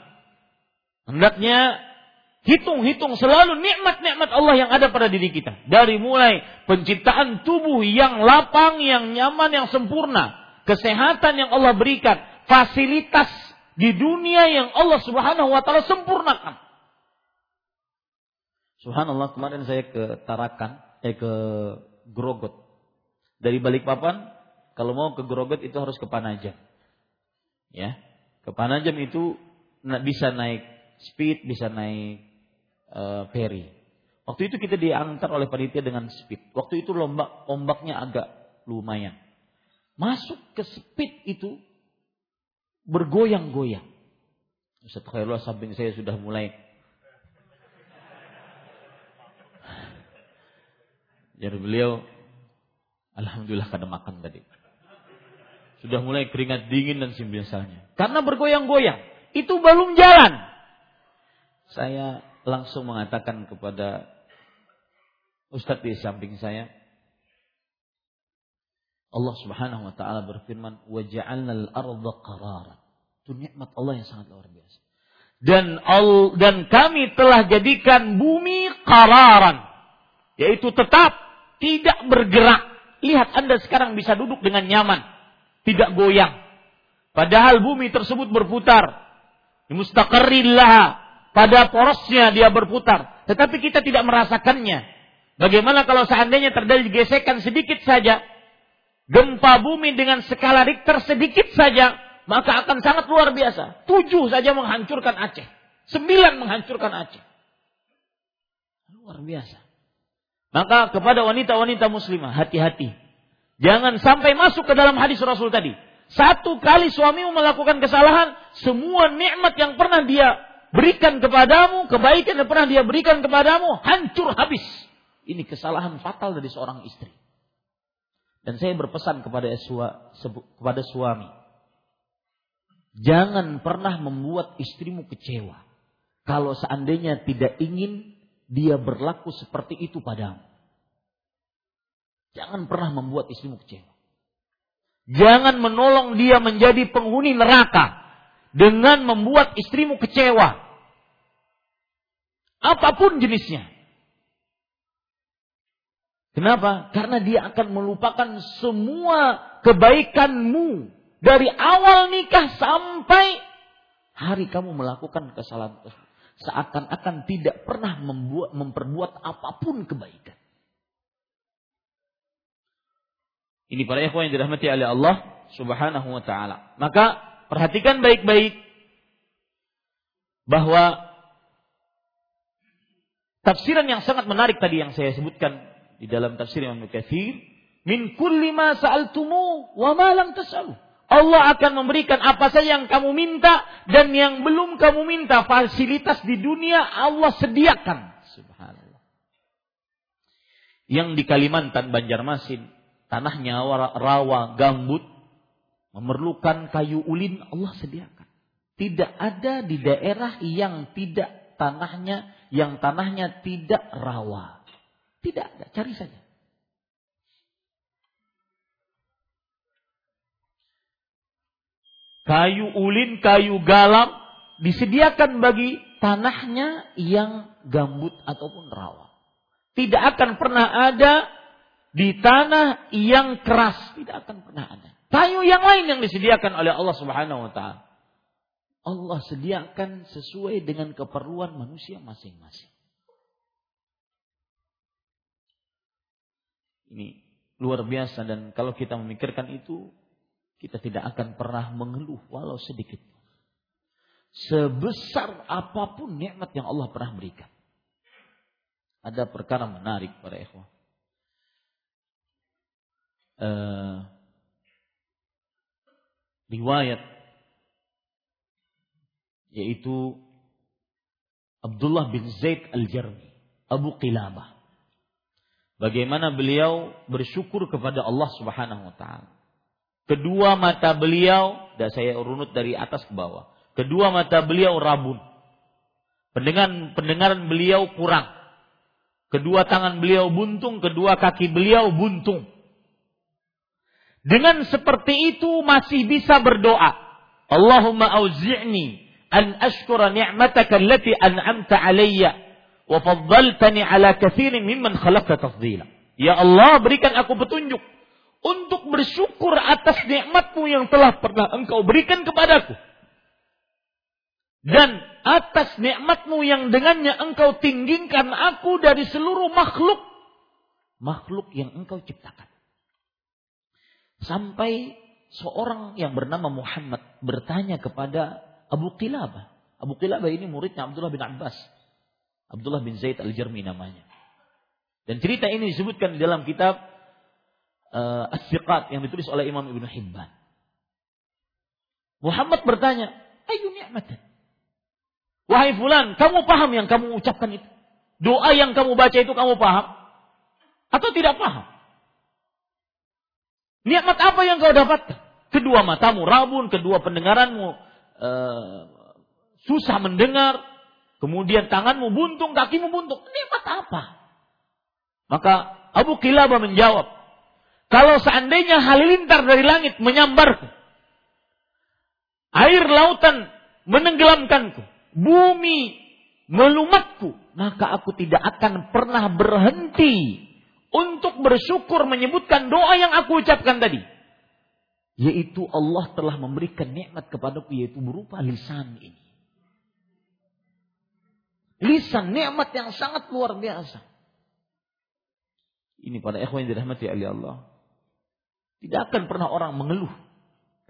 Hendaknya hitung-hitung selalu nikmat-nikmat Allah yang ada pada diri kita. Dari mulai penciptaan tubuh yang lapang, yang nyaman, yang sempurna. Kesehatan yang Allah berikan. Fasilitas di dunia yang Allah subhanahu wa ta'ala sempurnakan. Subhanallah kemarin saya ke Tarakan, eh ke Grogot. Dari Balikpapan, kalau mau ke Grogot itu harus ke Panajam ya. Ke Panajam itu bisa naik speed bisa naik uh, ferry. Waktu itu kita diantar oleh panitia dengan speed. Waktu itu lombak ombaknya agak lumayan. Masuk ke speed itu bergoyang-goyang. Ustaz Khairullah samping saya sudah mulai. Jadi beliau Alhamdulillah kada makan tadi sudah mulai keringat dingin dan sembiasanya. Karena bergoyang-goyang, itu belum jalan. Saya langsung mengatakan kepada Ustadz di samping saya, Allah Subhanahu wa taala berfirman, "Wa ja'alnal arda. Itu nikmat Allah yang sangat luar biasa. Dan al, dan kami telah jadikan bumi qararan, yaitu tetap tidak bergerak. Lihat Anda sekarang bisa duduk dengan nyaman tidak goyang. Padahal bumi tersebut berputar. Mustaqarrillah. Pada porosnya dia berputar. Tetapi kita tidak merasakannya. Bagaimana kalau seandainya terjadi gesekan sedikit saja. Gempa bumi dengan skala Richter sedikit saja. Maka akan sangat luar biasa. Tujuh saja menghancurkan Aceh. Sembilan menghancurkan Aceh. Luar biasa. Maka kepada wanita-wanita muslimah hati-hati Jangan sampai masuk ke dalam hadis Rasul tadi. Satu kali suamimu melakukan kesalahan, semua nikmat yang pernah dia berikan kepadamu, kebaikan yang pernah dia berikan kepadamu, hancur habis. Ini kesalahan fatal dari seorang istri. Dan saya berpesan kepada kepada suami, jangan pernah membuat istrimu kecewa. Kalau seandainya tidak ingin dia berlaku seperti itu padamu. Jangan pernah membuat istrimu kecewa. Jangan menolong dia menjadi penghuni neraka dengan membuat istrimu kecewa. Apa pun jenisnya. Kenapa? Karena dia akan melupakan semua kebaikanmu dari awal nikah sampai hari kamu melakukan kesalahan. Seakan-akan tidak pernah membuat memperbuat apa pun kebaikan. Ini para ikhwan yang dirahmati oleh Allah Subhanahu wa taala. Maka perhatikan baik-baik bahwa tafsiran yang sangat menarik tadi yang saya sebutkan di dalam tafsir Imam Katsir, min kulli ma sa'altumu wa ma lam tas'alu. Allah akan memberikan apa saja yang kamu minta dan yang belum kamu minta fasilitas di dunia Allah sediakan. Subhanallah. Yang di Kalimantan Banjarmasin tanahnya rawa, gambut, memerlukan kayu ulin, Allah sediakan. Tidak ada di daerah yang tidak tanahnya, yang tanahnya tidak rawa. Tidak ada, cari saja. Kayu ulin, kayu galam disediakan bagi tanahnya yang gambut ataupun rawa. Tidak akan pernah ada di tanah yang keras tidak akan pernah ada. Kayu yang lain yang disediakan oleh Allah Subhanahu wa taala. Allah sediakan sesuai dengan keperluan manusia masing-masing. Ini luar biasa dan kalau kita memikirkan itu kita tidak akan pernah mengeluh walau sedikit. Sebesar apa pun nikmat yang Allah pernah berikan. Ada perkara menarik para ikhwah uh, riwayat yaitu Abdullah bin Zaid al-Jarmi, Abu Qilabah. Bagaimana beliau bersyukur kepada Allah Subhanahu wa taala. Kedua mata beliau, dan saya runut dari atas ke bawah. Kedua mata beliau rabun. Pendengaran pendengaran beliau kurang. Kedua tangan beliau buntung, kedua kaki beliau buntung. Dengan seperti itu masih bisa berdoa. Allahumma auzi'ni an ashkura ni'mataka allati an'amta alayya wa faddaltani ala kathirin mimman khalaqta tafdila. Ya Allah, berikan aku petunjuk untuk bersyukur atas nikmatmu yang telah pernah engkau berikan kepadaku. Dan atas nikmatmu yang dengannya engkau tinggikan aku dari seluruh makhluk. Makhluk yang engkau ciptakan. Sampai seorang yang bernama Muhammad bertanya kepada Abu Qilabah. Abu Qilabah ini muridnya Abdullah bin Abbas. Abdullah bin Zaid al-Jarmi namanya. Dan cerita ini disebutkan di dalam kitab uh, As-Siqat yang ditulis oleh Imam Ibn Hibban. Muhammad bertanya, Ayu ni'matan. Wahai fulan, kamu paham yang kamu ucapkan itu? Doa yang kamu baca itu kamu paham? Atau tidak paham? Nikmat apa yang kau dapatkan? Kedua matamu rabun, kedua pendengaranmu uh, susah mendengar, kemudian tanganmu buntung, kakimu buntung. Nikmat apa? Maka Abu Kilabah menjawab, kalau seandainya halilintar dari langit menyambarku, air lautan menenggelamkanku, bumi melumatku, maka aku tidak akan pernah berhenti untuk bersyukur menyebutkan doa yang aku ucapkan tadi. Yaitu Allah telah memberikan nikmat kepadaku yaitu berupa lisan ini. Lisan nikmat yang sangat luar biasa. Ini pada ikhwan yang dirahmati oleh Allah. Tidak akan pernah orang mengeluh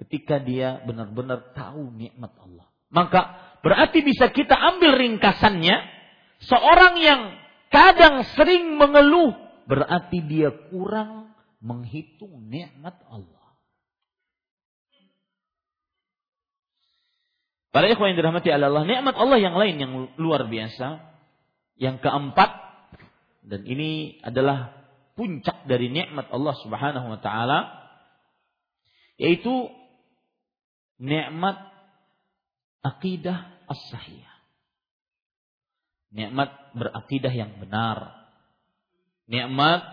ketika dia benar-benar tahu nikmat Allah. Maka berarti bisa kita ambil ringkasannya seorang yang kadang sering mengeluh berarti dia kurang menghitung nikmat Allah. Para ikhwan yang dirahmati Allah, nikmat Allah yang lain yang luar biasa. Yang keempat dan ini adalah puncak dari nikmat Allah Subhanahu wa taala yaitu nikmat akidah as-sahih. Nikmat berakidah yang benar nikmat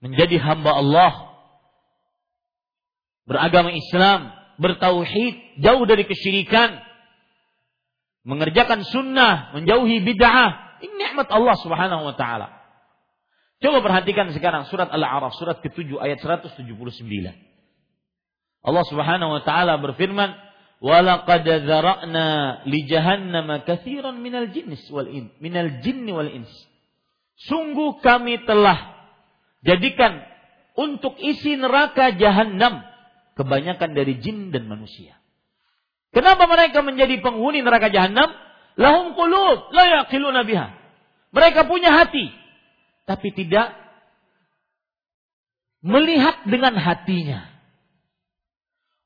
menjadi hamba Allah beragama Islam bertauhid jauh dari kesyirikan mengerjakan sunnah menjauhi bid'ah ini nikmat Allah Subhanahu wa taala. Coba perhatikan sekarang surat Al-A'raf surat ke-7 ayat 179 Allah Subhanahu wa taala berfirman walaqad dzara'na li jahannama katsiran minal jinnis wal in minal jinni wal ins Sungguh kami telah jadikan untuk isi neraka jahanam. Kebanyakan dari jin dan manusia. Kenapa mereka menjadi penghuni neraka jahanam? Lahum qulub la yaqiluna. Mereka punya hati tapi tidak melihat dengan hatinya.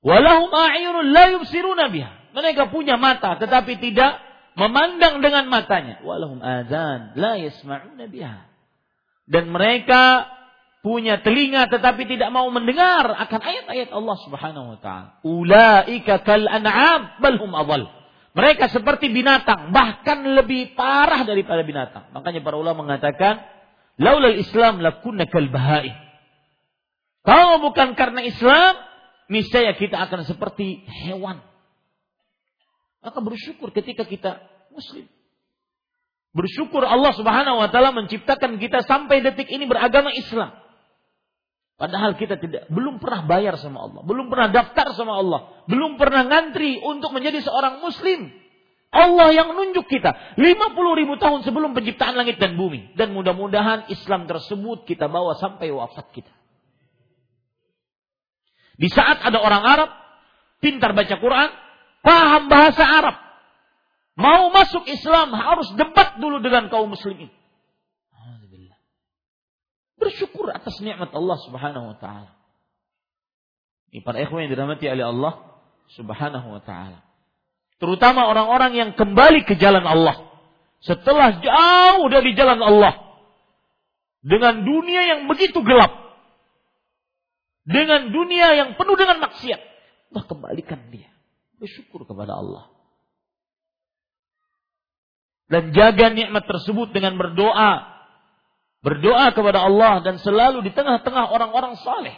Walahum a'yunun la yubsiruna biha. Mereka punya mata tetapi tidak memandang dengan matanya. Walahum adzan la yasma'una biha. Dan mereka punya telinga tetapi tidak mau mendengar akan ayat-ayat Allah Subhanahu wa taala. Ulaika kal an'am bal hum adall. Mereka seperti binatang, bahkan lebih parah daripada binatang. Makanya para ulama mengatakan, laulal Islam lakunna kal bahai. Kalau bukan karena Islam, niscaya kita akan seperti hewan. Maka bersyukur ketika kita muslim. Bersyukur Allah Subhanahu wa taala menciptakan kita sampai detik ini beragama Islam. Padahal kita tidak belum pernah bayar sama Allah, belum pernah daftar sama Allah, belum pernah ngantri untuk menjadi seorang muslim. Allah yang nunjuk kita 50 ribu tahun sebelum penciptaan langit dan bumi. Dan mudah-mudahan Islam tersebut kita bawa sampai wafat kita. Di saat ada orang Arab, pintar baca Quran, paham bahasa Arab. Mau masuk Islam harus debat dulu dengan kaum muslimin. Bersyukur atas nikmat Allah Subhanahu wa taala. Ini para ikhwan yang dirahmati oleh Allah Subhanahu wa taala. Terutama orang-orang yang kembali ke jalan Allah setelah jauh dari jalan Allah dengan dunia yang begitu gelap. Dengan dunia yang penuh dengan maksiat. Allah kembalikan dia. Bersyukur kepada Allah. Dan jaga nikmat tersebut dengan berdoa berdoa kepada Allah dan selalu di tengah-tengah orang-orang saleh.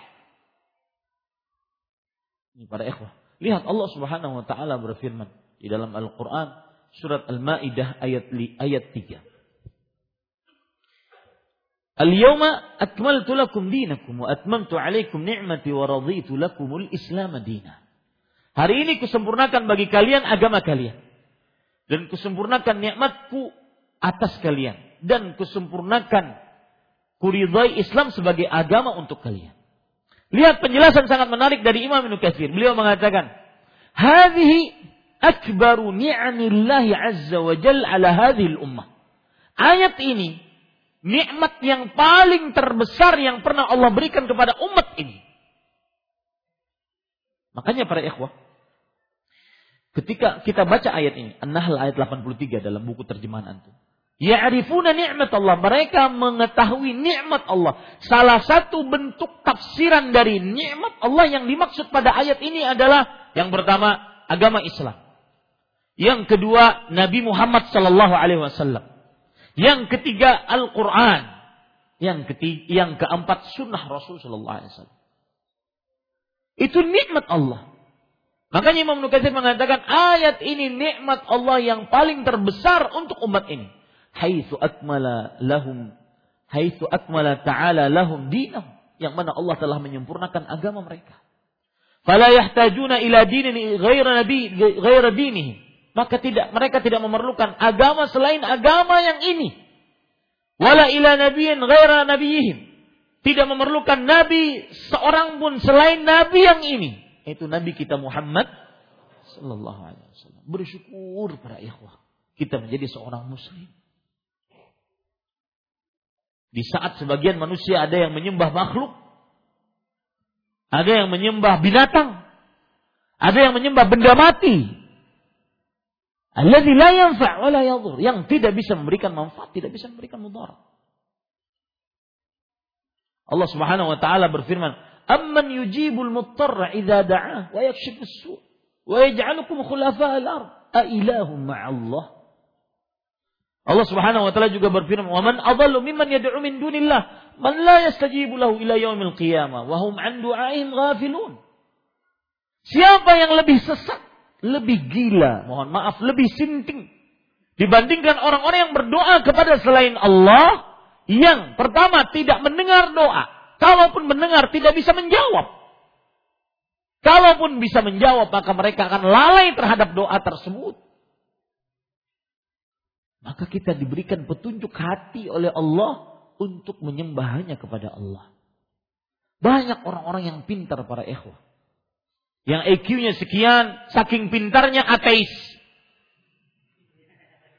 Ini para ikhwah. Lihat Allah Subhanahu wa taala berfirman di dalam Al-Qur'an surat Al-Maidah ayat ayat 3. Al-yawma akmaltu lakum dinakum wa atmamtu alaikum ni'mati wa raditu lakumul Islam. Hari ini kusempurnakan bagi kalian agama kalian dan kusempurnakan nikmatku atas kalian dan kusempurnakan kuridai Islam sebagai agama untuk kalian. Lihat penjelasan sangat menarik dari Imam Katsir. Beliau mengatakan, "Hadhihi akbaru ni'amillahi azza wa jalla ala hadhihi ummah." Ayat ini nikmat yang paling terbesar yang pernah Allah berikan kepada umat ini. Makanya para ikhwah, ketika kita baca ayat ini, An-Nahl ayat 83 dalam buku terjemahan antum. Ya'rifuna ni'mat Allah. Mereka mengetahui nikmat Allah. Salah satu bentuk tafsiran dari nikmat Allah yang dimaksud pada ayat ini adalah yang pertama agama Islam. Yang kedua Nabi Muhammad sallallahu alaihi wasallam. Yang ketiga Al-Qur'an. Yang ketiga, yang keempat sunnah Rasul sallallahu alaihi wasallam. Itu nikmat Allah. Makanya Imam Nukatsir mengatakan ayat ini nikmat Allah yang paling terbesar untuk umat ini haitsu akmala lahum haitsu akmala ta'ala lahum dinahum yang mana Allah telah menyempurnakan agama mereka. Fala yahtajuna ila dinin ghaira nabi ghaira dinihim. Maka tidak mereka tidak memerlukan agama selain agama yang ini. Wala ila nabiyyin ghaira nabiyihim. Tidak memerlukan nabi seorang pun selain nabi yang ini. Itu nabi kita Muhammad sallallahu alaihi wasallam. Bersyukur para ikhwah kita menjadi seorang muslim. Di saat sebagian manusia ada yang menyembah makhluk, ada yang menyembah binatang, ada yang menyembah benda mati. Alladzi la yanfa' wa la yang tidak bisa memberikan manfaat, tidak bisa memberikan mudarat. Allah Subhanahu wa taala berfirman, "Amman yujibul muttarra idza da'ah wa yakshifus su' wa yaj'alukum khulafa'al ard, a ilahum ma'allah?" Allah Subhanahu wa taala juga berfirman, "Wa man adallu mimman yad'u min dunillah man la yastajibu lahu ila yaumil qiyamah wa hum an du'aihim ghafilun." Siapa yang lebih sesat, lebih gila, mohon maaf, lebih sinting dibandingkan orang-orang yang berdoa kepada selain Allah yang pertama tidak mendengar doa, kalaupun mendengar tidak bisa menjawab. Kalaupun bisa menjawab, maka mereka akan lalai terhadap doa tersebut. Maka kita diberikan petunjuk hati oleh Allah untuk menyembah hanya kepada Allah. Banyak orang-orang yang pintar para ikhwah. Yang IQ-nya sekian, saking pintarnya ateis.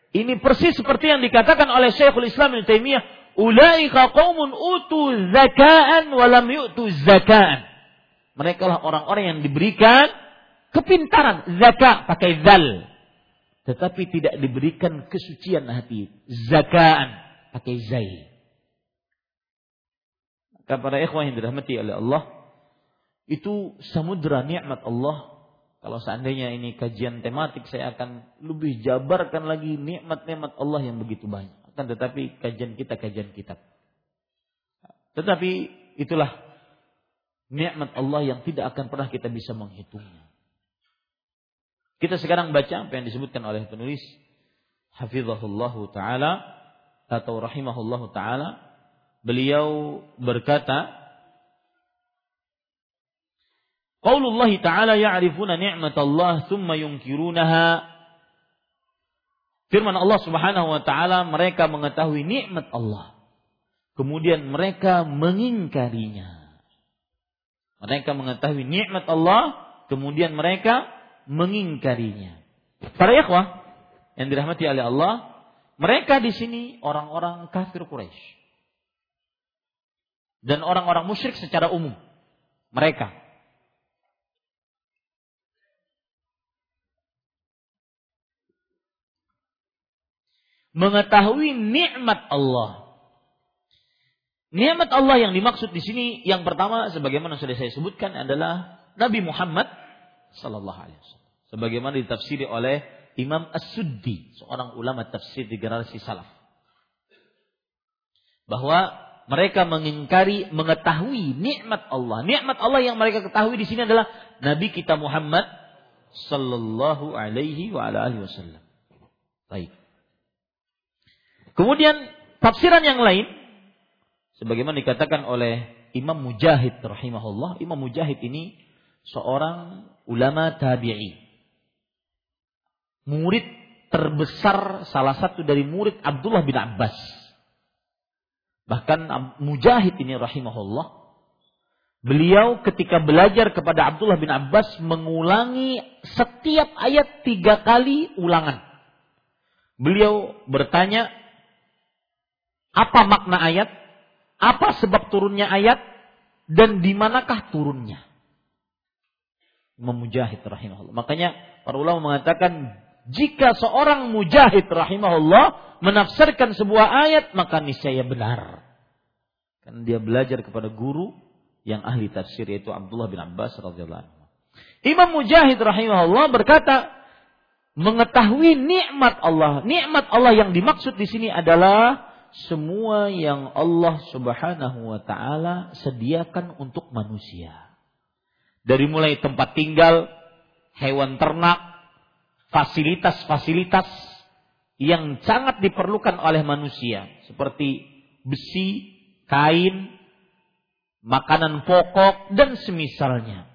Ini persis seperti yang dikatakan oleh Syekhul Islam Ibnu Taimiyah, "Ulaika qaumun utu zakaan wa lam yu'tu zakaan." Mereka lah orang-orang yang diberikan kepintaran, zakat pakai zal. Tetapi tidak diberikan kesucian hati, zakaan pakai zai. Maka para ikhwah yang dirahmati oleh Allah, itu samudra nikmat Allah. Kalau seandainya ini kajian tematik saya akan lebih jabarkan lagi nikmat-nikmat Allah yang begitu banyak. Akan tetapi kajian kita kajian kitab. Tetapi itulah nikmat Allah yang tidak akan pernah kita bisa menghitungnya. Kita sekarang baca apa yang disebutkan oleh penulis Hafizahullah taala atau rahimahullah taala. Beliau berkata, Qaulullah ta'ala ya'rifuna ni'matallah thumma yunkirunaha. Firman Allah Subhanahu wa taala mereka mengetahui nikmat Allah. Kemudian mereka mengingkarinya. Mereka mengetahui nikmat Allah, kemudian mereka mengingkarinya. Para ikhwah yang dirahmati oleh Allah, mereka di sini orang-orang kafir Quraisy. Dan orang-orang musyrik secara umum. Mereka mengetahui nikmat Allah. Nikmat Allah yang dimaksud di sini yang pertama sebagaimana sudah saya sebutkan adalah Nabi Muhammad sallallahu alaihi wasallam. Sebagaimana ditafsiri oleh Imam As-Suddi, seorang ulama tafsir di generasi salaf. Bahwa mereka mengingkari mengetahui nikmat Allah. Nikmat Allah yang mereka ketahui di sini adalah Nabi kita Muhammad sallallahu alaihi wa wasallam. Baik. Kemudian tafsiran yang lain sebagaimana dikatakan oleh Imam Mujahid rahimahullah, Imam Mujahid ini seorang ulama tabi'i. Murid terbesar salah satu dari murid Abdullah bin Abbas. Bahkan Mujahid ini rahimahullah Beliau ketika belajar kepada Abdullah bin Abbas mengulangi setiap ayat tiga kali ulangan. Beliau bertanya, apa makna ayat? Apa sebab turunnya ayat? Dan di manakah turunnya? Memujahid rahimahullah. Makanya para ulama mengatakan jika seorang mujahid rahimahullah menafsirkan sebuah ayat maka niscaya benar. Karena dia belajar kepada guru yang ahli tafsir yaitu Abdullah bin Abbas radhiyallahu anhu. Imam Mujahid rahimahullah berkata mengetahui nikmat Allah. Nikmat Allah yang dimaksud di sini adalah semua yang Allah Subhanahu wa taala sediakan untuk manusia. Dari mulai tempat tinggal, hewan ternak, fasilitas-fasilitas yang sangat diperlukan oleh manusia seperti besi, kain, makanan pokok dan semisalnya.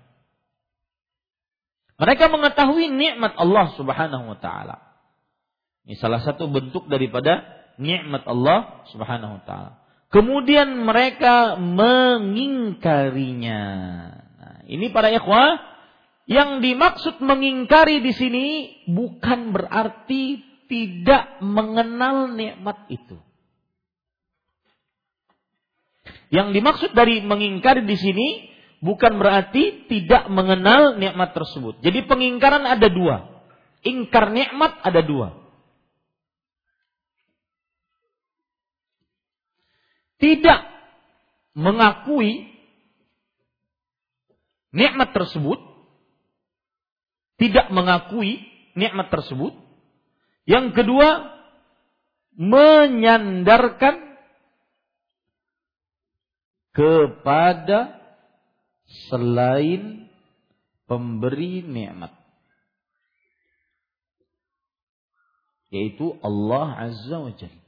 Mereka mengetahui nikmat Allah Subhanahu wa taala. Ini salah satu bentuk daripada nikmat Allah Subhanahu wa taala. Kemudian mereka mengingkarinya. Nah, ini para ikhwah yang dimaksud mengingkari di sini bukan berarti tidak mengenal nikmat itu. Yang dimaksud dari mengingkari di sini bukan berarti tidak mengenal nikmat tersebut. Jadi pengingkaran ada dua. Ingkar nikmat ada dua. Tidak mengakui nikmat tersebut, tidak mengakui nikmat tersebut. Yang kedua, menyandarkan kepada selain pemberi nikmat. Yaitu Allah Azza wa Jalla.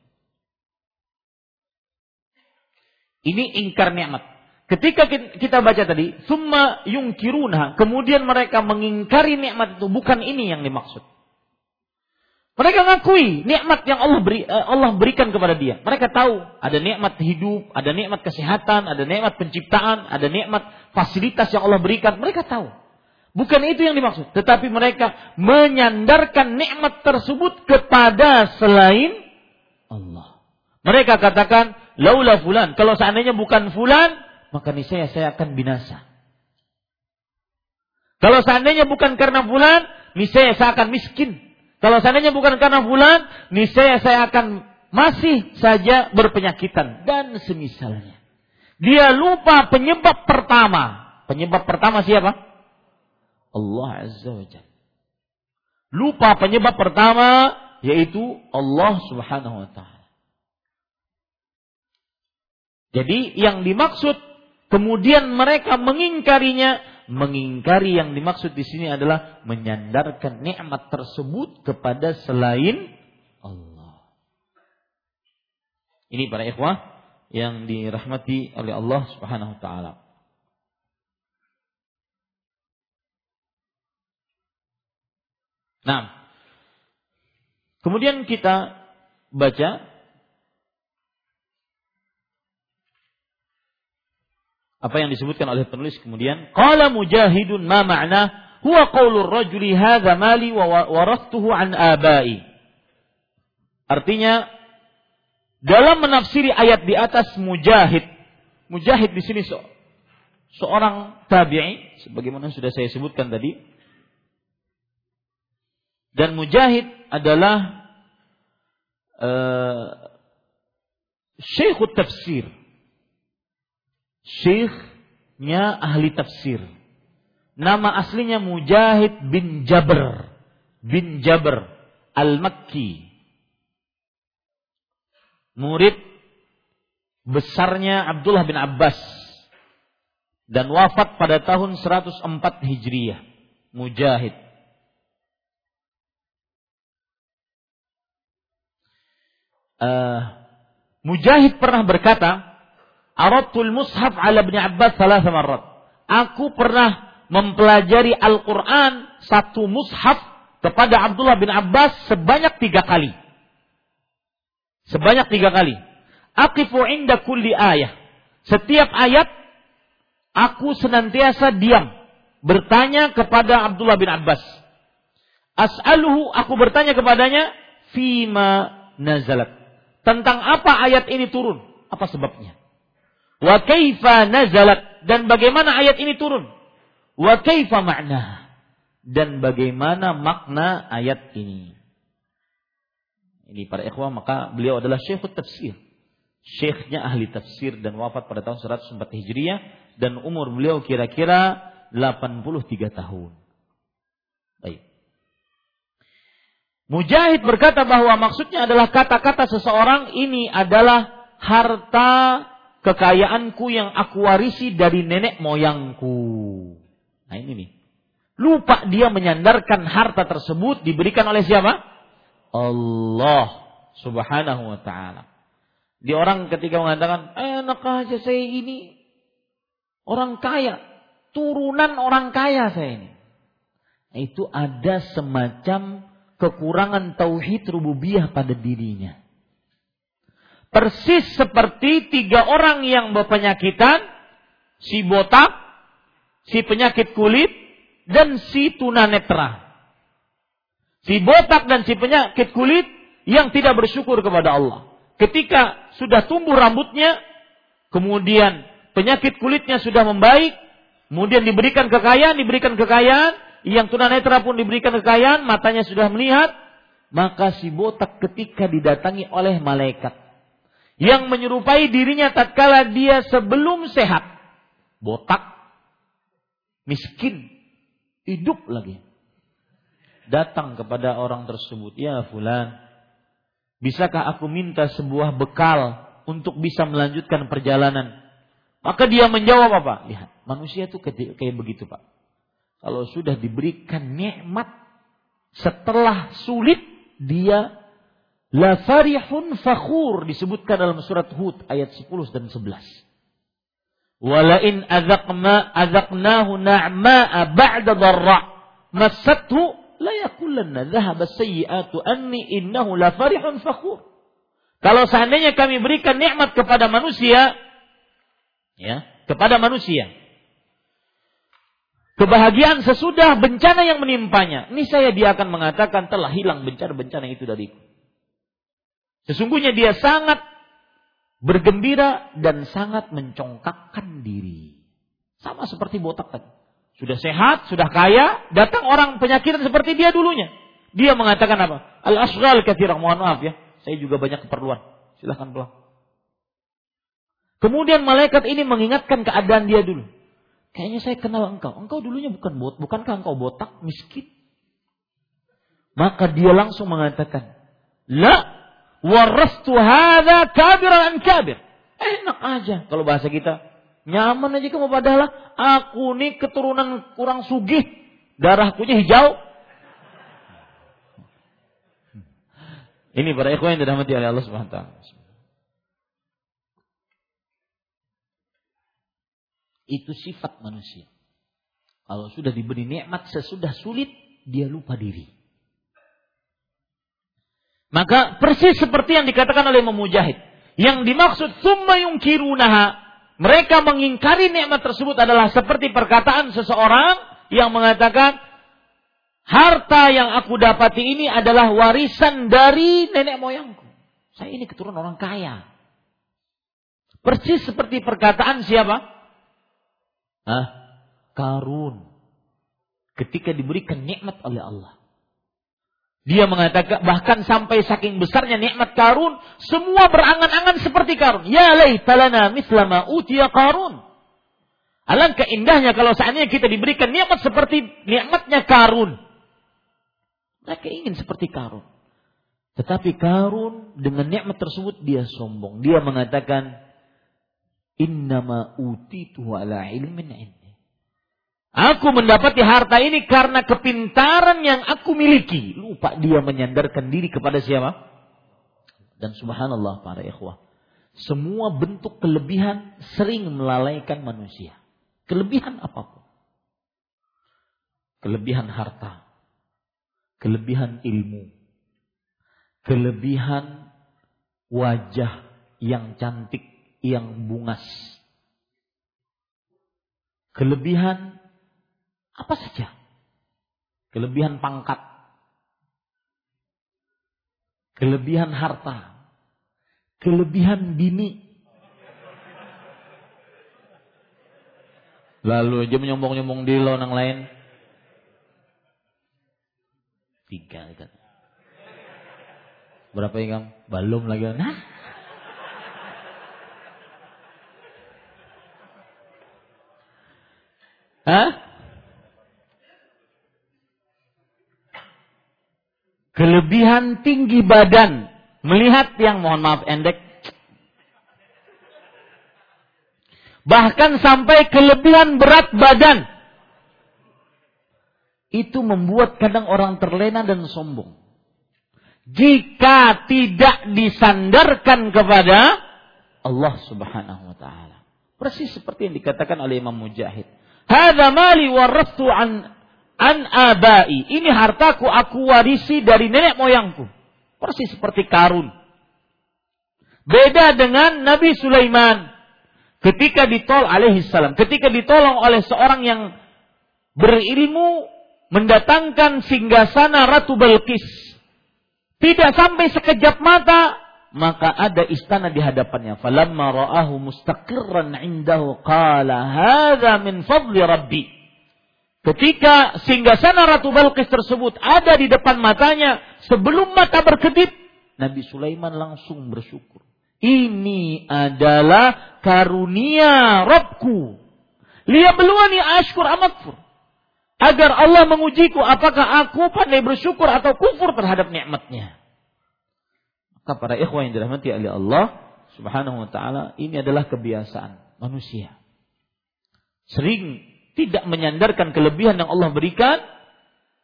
Ini ingkar nikmat. Ketika kita baca tadi, summa yungkiruna, kemudian mereka mengingkari nikmat itu, bukan ini yang dimaksud. Mereka ngakui nikmat yang Allah beri eh, Allah berikan kepada dia. Mereka tahu ada nikmat hidup, ada nikmat kesehatan, ada nikmat penciptaan, ada nikmat fasilitas yang Allah berikan. Mereka tahu. Bukan itu yang dimaksud, tetapi mereka menyandarkan nikmat tersebut kepada selain Allah. Mereka katakan, "Laula fulan." Kalau seandainya bukan fulan, maka niscaya saya akan binasa. Kalau seandainya bukan karena fulan, niscaya saya akan miskin. Kalau seandainya bukan karena bulan, niscaya saya akan masih saja berpenyakitan dan semisalnya. Dia lupa penyebab pertama. Penyebab pertama siapa? Allah Azza wa Jalla. Lupa penyebab pertama yaitu Allah Subhanahu wa taala. Jadi yang dimaksud kemudian mereka mengingkarinya mengingkari yang dimaksud di sini adalah menyandarkan nikmat tersebut kepada selain Allah. Ini para ikhwah yang dirahmati oleh Allah Subhanahu wa taala. Nah, kemudian kita baca apa yang disebutkan oleh penulis kemudian? Qala mujahidun ma ma'na? Huwa qaulur rajuli hadza mali wa warathtuhu an abai. Artinya dalam menafsiri ayat di atas mujahid mujahid di sini se seorang tabi'i sebagaimana sudah saya sebutkan tadi dan mujahid adalah uh, syekhut tafsir syekhnya ahli tafsir. Nama aslinya Mujahid bin Jabr bin Jabr Al-Makki. Murid besarnya Abdullah bin Abbas dan wafat pada tahun 104 Hijriah. Mujahid. Uh, Mujahid pernah berkata, Aratul mushaf ala bin Abbas salah marrat. Aku pernah mempelajari Al-Quran satu mushaf kepada Abdullah bin Abbas sebanyak tiga kali. Sebanyak tiga kali. Aqifu inda kulli ayah. Setiap ayat aku senantiasa diam bertanya kepada Abdullah bin Abbas. As'aluhu aku bertanya kepadanya fima nazalat. Tentang apa ayat ini turun? Apa sebabnya? Wa kaifa nazalat dan bagaimana ayat ini turun? Wa kaifa makna dan bagaimana makna ayat ini? Ini para ikhwah maka beliau adalah syekhut tafsir. Syekhnya ahli tafsir dan wafat pada tahun 104 Hijriah dan umur beliau kira-kira 83 tahun. Baik. Mujahid berkata bahwa maksudnya adalah kata-kata seseorang ini adalah harta kekayaanku yang aku warisi dari nenek moyangku. Nah ini nih. Lupa dia menyandarkan harta tersebut diberikan oleh siapa? Allah subhanahu wa ta'ala. Di orang ketika mengatakan, enak aja saya ini. Orang kaya. Turunan orang kaya saya ini. Nah, itu ada semacam kekurangan tauhid rububiyah pada dirinya. Persis seperti tiga orang yang berpenyakitan, si botak, si penyakit kulit, dan si tunanetra. Si botak dan si penyakit kulit yang tidak bersyukur kepada Allah. Ketika sudah tumbuh rambutnya, kemudian penyakit kulitnya sudah membaik, kemudian diberikan kekayaan, diberikan kekayaan, yang tunanetra pun diberikan kekayaan, matanya sudah melihat, maka si botak ketika didatangi oleh malaikat yang menyerupai dirinya tatkala dia sebelum sehat. Botak, miskin, hidup lagi. Datang kepada orang tersebut, ya fulan, bisakah aku minta sebuah bekal untuk bisa melanjutkan perjalanan? Maka dia menjawab apa? Lihat, manusia itu kayak begitu pak. Kalau sudah diberikan nikmat, setelah sulit dia La farihun fakhur disebutkan dalam surat Hud ayat 10 dan 11. Walain azaqna azaqnahu na'ma'a ba'da dharra massathu la yaqulanna dhahaba sayyi'atu anni innahu la farihun fakhur. Kalau seandainya kami berikan nikmat kepada manusia, ya, kepada manusia, kebahagiaan sesudah bencana yang menimpanya, ini saya dia akan mengatakan telah hilang bencana-bencana itu dariku. Sesungguhnya dia sangat bergembira dan sangat mencongkakkan diri. Sama seperti botak tadi. Sudah sehat, sudah kaya, datang orang penyakitan seperti dia dulunya. Dia mengatakan apa? Al-asghal kathirah, mohon maaf ya. Saya juga banyak keperluan. Silahkan pulang. Kemudian malaikat ini mengingatkan keadaan dia dulu. Kayaknya saya kenal engkau. Engkau dulunya bukan bot, bukankah engkau botak, miskin? Maka dia langsung mengatakan, La warastu hadha kabiran an kabir. Enak aja kalau bahasa kita. Nyaman aja kamu padahal aku nih keturunan kurang sugih. Darahkunya hijau. Ini para ikhwan yang dirahmati oleh Allah Subhanahu wa taala. Itu sifat manusia. Kalau sudah diberi nikmat sesudah sulit, dia lupa diri. Maka persis seperti yang dikatakan oleh Mujahid. Yang dimaksud summa yungkirunaha mereka mengingkari nikmat tersebut adalah seperti perkataan seseorang yang mengatakan, harta yang aku dapati ini adalah warisan dari nenek moyangku. Saya ini keturunan orang kaya. Persis seperti perkataan siapa? Hah? Karun. Ketika diberikan nikmat oleh Allah. Dia mengatakan bahkan sampai saking besarnya nikmat Karun, semua berangan-angan seperti Karun. Ya laitalana mislama utiya Karun. Alangkah indahnya kalau seandainya kita diberikan nikmat seperti nikmatnya Karun. Mereka ingin seperti Karun. Tetapi Karun dengan nikmat tersebut dia sombong. Dia mengatakan, Innama utitu ala ilmin indi. Aku mendapati harta ini karena kepintaran yang aku miliki. Lupa dia menyandarkan diri kepada siapa? Dan subhanallah para ikhwah. Semua bentuk kelebihan sering melalaikan manusia. Kelebihan apa pun. Kelebihan harta. Kelebihan ilmu. Kelebihan wajah yang cantik, yang bungas. Kelebihan apa saja. Kelebihan pangkat. Kelebihan harta. Kelebihan bini. Lalu aja menyombong-nyombong di lo orang lain. Tiga. Berapa yang Belum lagi. Nah. Hah? Kelebihan tinggi badan. Melihat yang mohon maaf endek. Bahkan sampai kelebihan berat badan. Itu membuat kadang orang terlena dan sombong. Jika tidak disandarkan kepada Allah subhanahu wa ta'ala. Persis seperti yang dikatakan oleh Imam Mujahid. Hada mali warathu an an abai. Ini hartaku aku warisi dari nenek moyangku. Persis seperti karun. Beda dengan Nabi Sulaiman. Ketika ditol alaihi salam. Ketika ditolong oleh seorang yang berilmu mendatangkan singgasana Ratu Balkis. Tidak sampai sekejap mata maka ada istana di hadapannya. Falamma ra'ahu mustaqirran indahu qala hadza min fadli rabbi. Ketika singgasana Ratu Balkis tersebut ada di depan matanya, sebelum mata berkedip, Nabi Sulaiman langsung bersyukur. Ini adalah karunia Robku. Liya beluani ashkur amakfur. Agar Allah mengujiku apakah aku pandai bersyukur atau kufur terhadap nikmatnya. Maka para ikhwan yang dirahmati oleh Allah subhanahu wa ta'ala, ini adalah kebiasaan manusia. Sering tidak menyandarkan kelebihan yang Allah berikan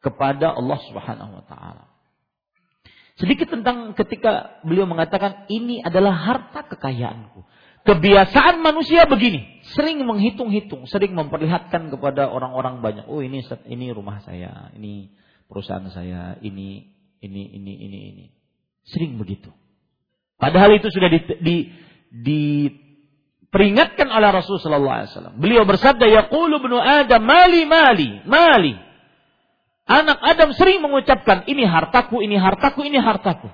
kepada Allah Subhanahu wa taala. Sedikit tentang ketika beliau mengatakan ini adalah harta kekayaanku. Kebiasaan manusia begini, sering menghitung-hitung, sering memperlihatkan kepada orang-orang banyak, oh ini ini rumah saya, ini perusahaan saya ini, ini, ini, ini, ini. Sering begitu. Padahal itu sudah di, di, diperingatkan oleh Rasulullah SAW. Beliau bersabda, Yaqulu ibnu Adam, mali, mali, mali. Anak Adam sering mengucapkan, ini hartaku, ini hartaku, ini hartaku.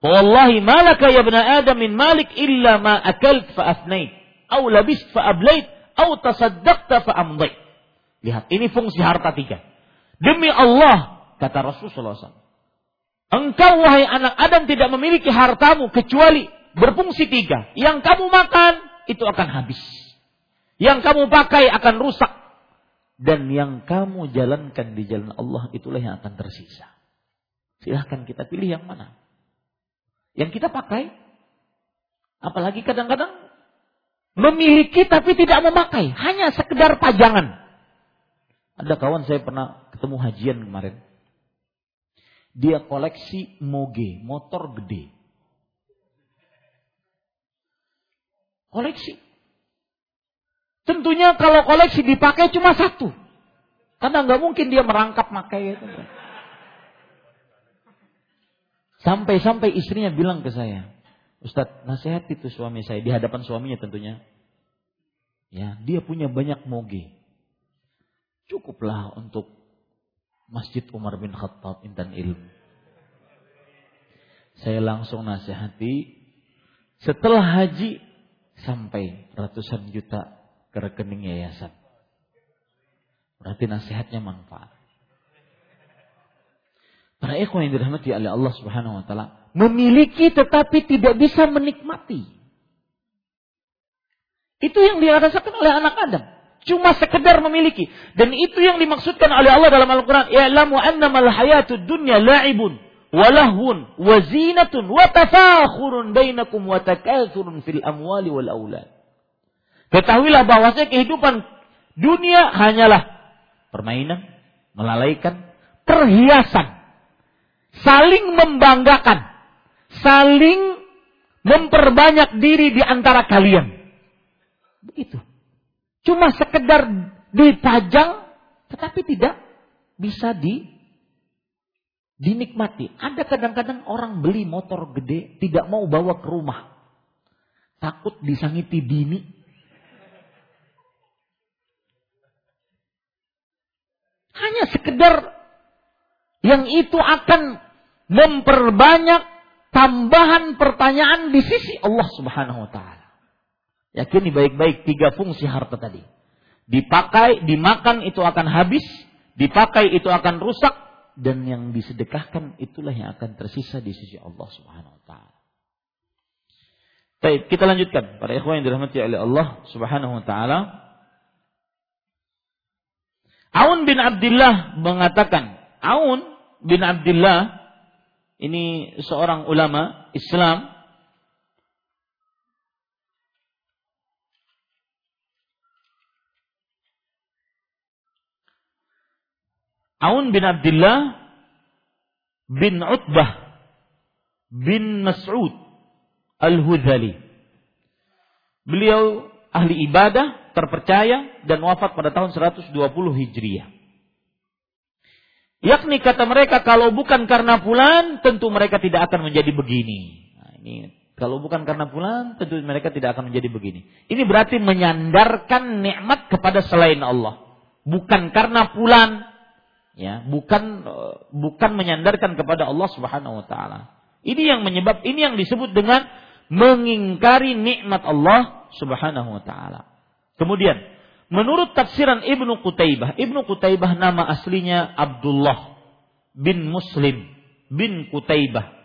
Wallahi malaka ya ibn Adam min malik illa ma akalt fa afnait. Au labist fa ablait. Au tasaddaqta fa amdait. Lihat, ini fungsi harta tiga. Demi Allah, kata Rasulullah SAW. Engkau wahai anak Adam tidak memiliki hartamu kecuali berfungsi tiga. Yang kamu makan, itu akan habis. Yang kamu pakai akan rusak dan yang kamu jalankan di jalan Allah itulah yang akan tersisa. Silahkan kita pilih yang mana. Yang kita pakai, apalagi kadang-kadang memiliki tapi tidak memakai, hanya sekedar pajangan. Ada kawan saya pernah ketemu hajian kemarin. Dia koleksi moge, motor gede. Koleksi. Tentunya kalau koleksi dipakai cuma satu. Karena nggak mungkin dia merangkap pakai itu. Sampai-sampai istrinya bilang ke saya, Ustadz, nasihat itu suami saya di hadapan suaminya tentunya. Ya, dia punya banyak moge. Cukuplah untuk Masjid Umar bin Khattab intan ilmu. Saya langsung nasihati setelah haji sampai ratusan juta ke rekening yayasan. Berarti nasihatnya manfaat. Para ikhwan yang dirahmati oleh Allah Subhanahu wa taala memiliki tetapi tidak bisa menikmati. Itu yang dirasakan oleh anak Adam. Cuma sekedar memiliki. Dan itu yang dimaksudkan oleh Allah dalam Al-Quran. Ya'lamu annamal hayatud dunya la'ibun. Walahun. Wazinatun. Watafakhurun bainakum. Watakathurun fil amwali wal awlad. Ketahuilah bahwasanya kehidupan dunia hanyalah permainan, melalaikan, perhiasan, saling membanggakan, saling memperbanyak diri di antara kalian. Begitu. Cuma sekedar dipajang, tetapi tidak bisa di dinikmati. Ada kadang-kadang orang beli motor gede, tidak mau bawa ke rumah. Takut disangiti bini, Hanya sekedar yang itu akan memperbanyak tambahan pertanyaan di sisi Allah Subhanahu wa taala. Yakini baik-baik tiga fungsi harta tadi. Dipakai, dimakan itu akan habis, dipakai itu akan rusak dan yang disedekahkan itulah yang akan tersisa di sisi Allah Subhanahu wa taala. Baik, kita lanjutkan para ikhwan yang dirahmati oleh Allah Subhanahu wa taala. Aun bin Abdullah mengatakan, Aun bin Abdullah ini seorang ulama Islam Aun bin Abdullah bin Utbah bin Mas'ud Al-Hudhali. Beliau ahli ibadah, terpercaya dan wafat pada tahun 120 Hijriah. Yakni kata mereka kalau bukan karena pulan tentu mereka tidak akan menjadi begini. Nah, ini kalau bukan karena pulan tentu mereka tidak akan menjadi begini. Ini berarti menyandarkan nikmat kepada selain Allah. Bukan karena pulan ya, bukan bukan menyandarkan kepada Allah Subhanahu wa taala. Ini yang menyebab ini yang disebut dengan mengingkari nikmat Allah Subhanahu wa taala. Kemudian, menurut tafsiran Ibnu Qutaibah, Ibnu Qutaibah nama aslinya Abdullah bin Muslim bin Qutaibah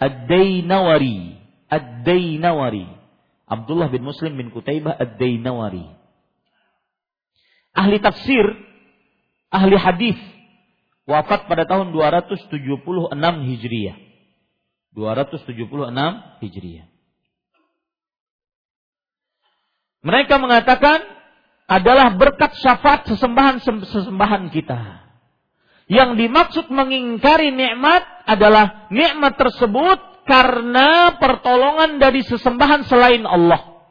Ad-Dainawari. Ad-Dainawari. Abdullah bin Muslim bin Qutaibah Ad-Dainawari. Ahli tafsir, ahli hadis, wafat pada tahun 276 Hijriah. 276 Hijriah. Mereka mengatakan adalah berkat syafaat sesembahan sesembahan kita. Yang dimaksud mengingkari nikmat adalah nikmat tersebut karena pertolongan dari sesembahan selain Allah.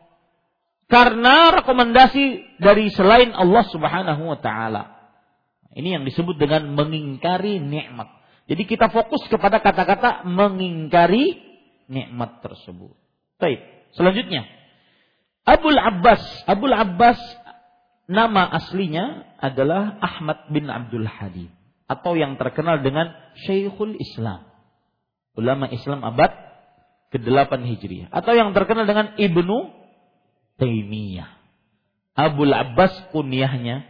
Karena rekomendasi dari selain Allah Subhanahu wa taala. Ini yang disebut dengan mengingkari nikmat. Jadi kita fokus kepada kata-kata mengingkari nikmat tersebut. Baik, selanjutnya. Abul Abbas. Abul Abbas nama aslinya adalah Ahmad bin Abdul Halim atau yang terkenal dengan Syekhul Islam. Ulama Islam abad ke-8 Hijriah atau yang terkenal dengan Ibnu Taimiyah. Abul Abbas kunyahnya,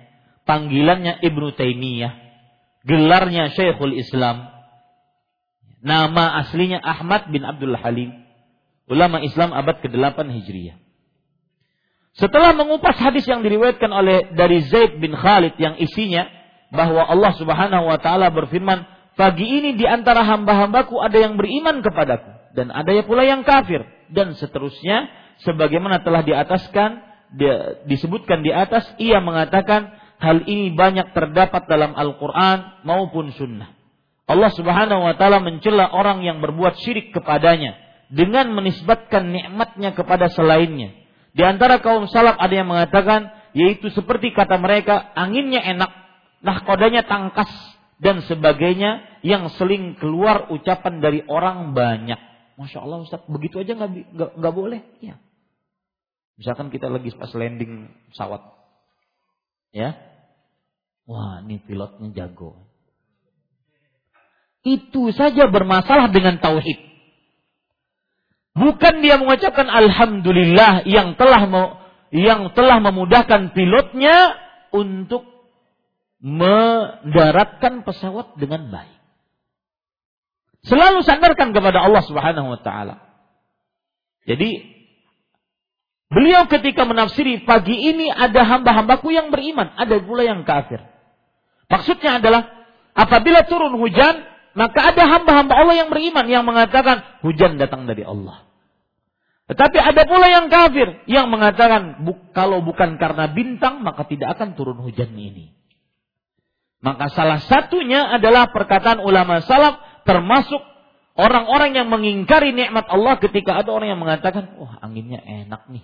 panggilannya Ibnu Taimiyah, gelarnya Syekhul Islam. Nama aslinya Ahmad bin Abdul Halim. Ulama Islam abad ke-8 Hijriah. Setelah mengupas hadis yang diriwayatkan oleh dari Zaid bin Khalid yang isinya bahwa Allah Subhanahu wa taala berfirman, "Pagi ini di antara hamba-hambaku ada yang beriman kepadaku dan ada pula yang kafir." Dan seterusnya sebagaimana telah diataskan disebutkan di atas ia mengatakan hal ini banyak terdapat dalam Al-Qur'an maupun sunnah. Allah Subhanahu wa taala mencela orang yang berbuat syirik kepadanya dengan menisbatkan nikmatnya kepada selainnya di antara kaum salaf ada yang mengatakan yaitu seperti kata mereka anginnya enak, nahkodanya tangkas dan sebagainya yang seling keluar ucapan dari orang banyak. Masya Allah Ustaz, begitu aja nggak nggak boleh? Ya. Misalkan kita lagi pas landing pesawat, ya, wah ini pilotnya jago. Itu saja bermasalah dengan tauhid. Bukan dia mengucapkan alhamdulillah yang telah yang telah memudahkan pilotnya untuk mendaratkan pesawat dengan baik. Selalu sandarkan kepada Allah Subhanahu wa taala. Jadi beliau ketika menafsiri pagi ini ada hamba-hambaku yang beriman, ada pula yang kafir. Maksudnya adalah apabila turun hujan, maka ada hamba-hamba Allah yang beriman yang mengatakan hujan datang dari Allah. Tetapi ada pula yang kafir yang mengatakan kalau bukan karena bintang maka tidak akan turun hujan ini. Maka salah satunya adalah perkataan ulama salaf termasuk orang-orang yang mengingkari nikmat Allah ketika ada orang yang mengatakan, "Wah, anginnya enak nih."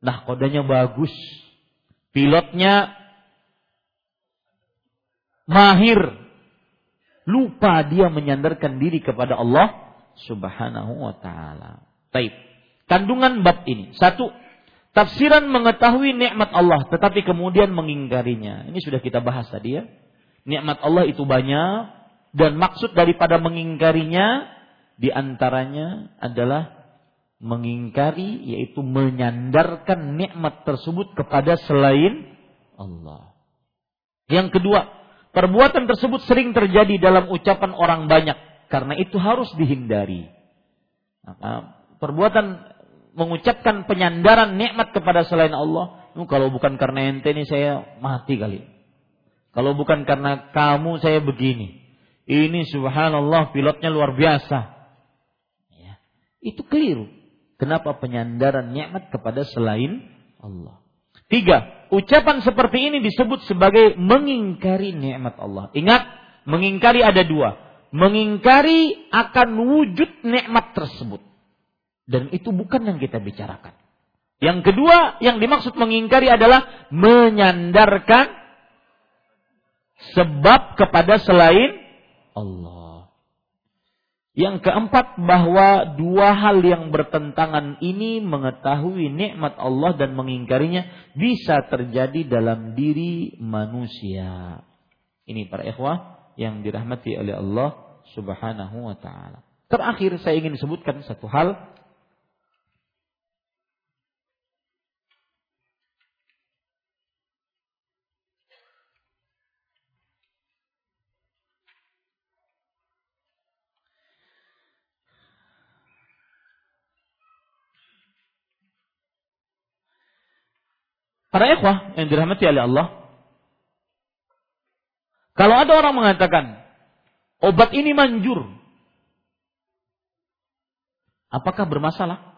Nah, kodanya bagus. Pilotnya mahir. Lupa dia menyandarkan diri kepada Allah Subhanahu wa taala. Taib. Kandungan bab ini. Satu, tafsiran mengetahui nikmat Allah tetapi kemudian mengingkarinya. Ini sudah kita bahas tadi ya. Nikmat Allah itu banyak dan maksud daripada mengingkarinya di antaranya adalah mengingkari yaitu menyandarkan nikmat tersebut kepada selain Allah. Yang kedua, perbuatan tersebut sering terjadi dalam ucapan orang banyak karena itu harus dihindari. Maka perbuatan mengucapkan penyandaran nikmat kepada selain Allah, kalau bukan karena ente ini saya mati kali. Kalau bukan karena kamu saya begini. Ini subhanallah pilotnya luar biasa. Ya. Itu keliru. Kenapa penyandaran nikmat kepada selain Allah? Tiga, ucapan seperti ini disebut sebagai mengingkari nikmat Allah. Ingat, mengingkari ada dua. Mengingkari akan wujud nikmat tersebut. Dan itu bukan yang kita bicarakan. Yang kedua, yang dimaksud mengingkari adalah menyandarkan sebab kepada selain Allah. Yang keempat bahwa dua hal yang bertentangan ini mengetahui nikmat Allah dan mengingkarinya bisa terjadi dalam diri manusia. Ini para ikhwah yang dirahmati oleh Allah Subhanahu wa taala. Terakhir saya ingin sebutkan satu hal Para ikhwah yang dirahmati oleh Allah. Kalau ada orang mengatakan, obat ini manjur. Apakah bermasalah?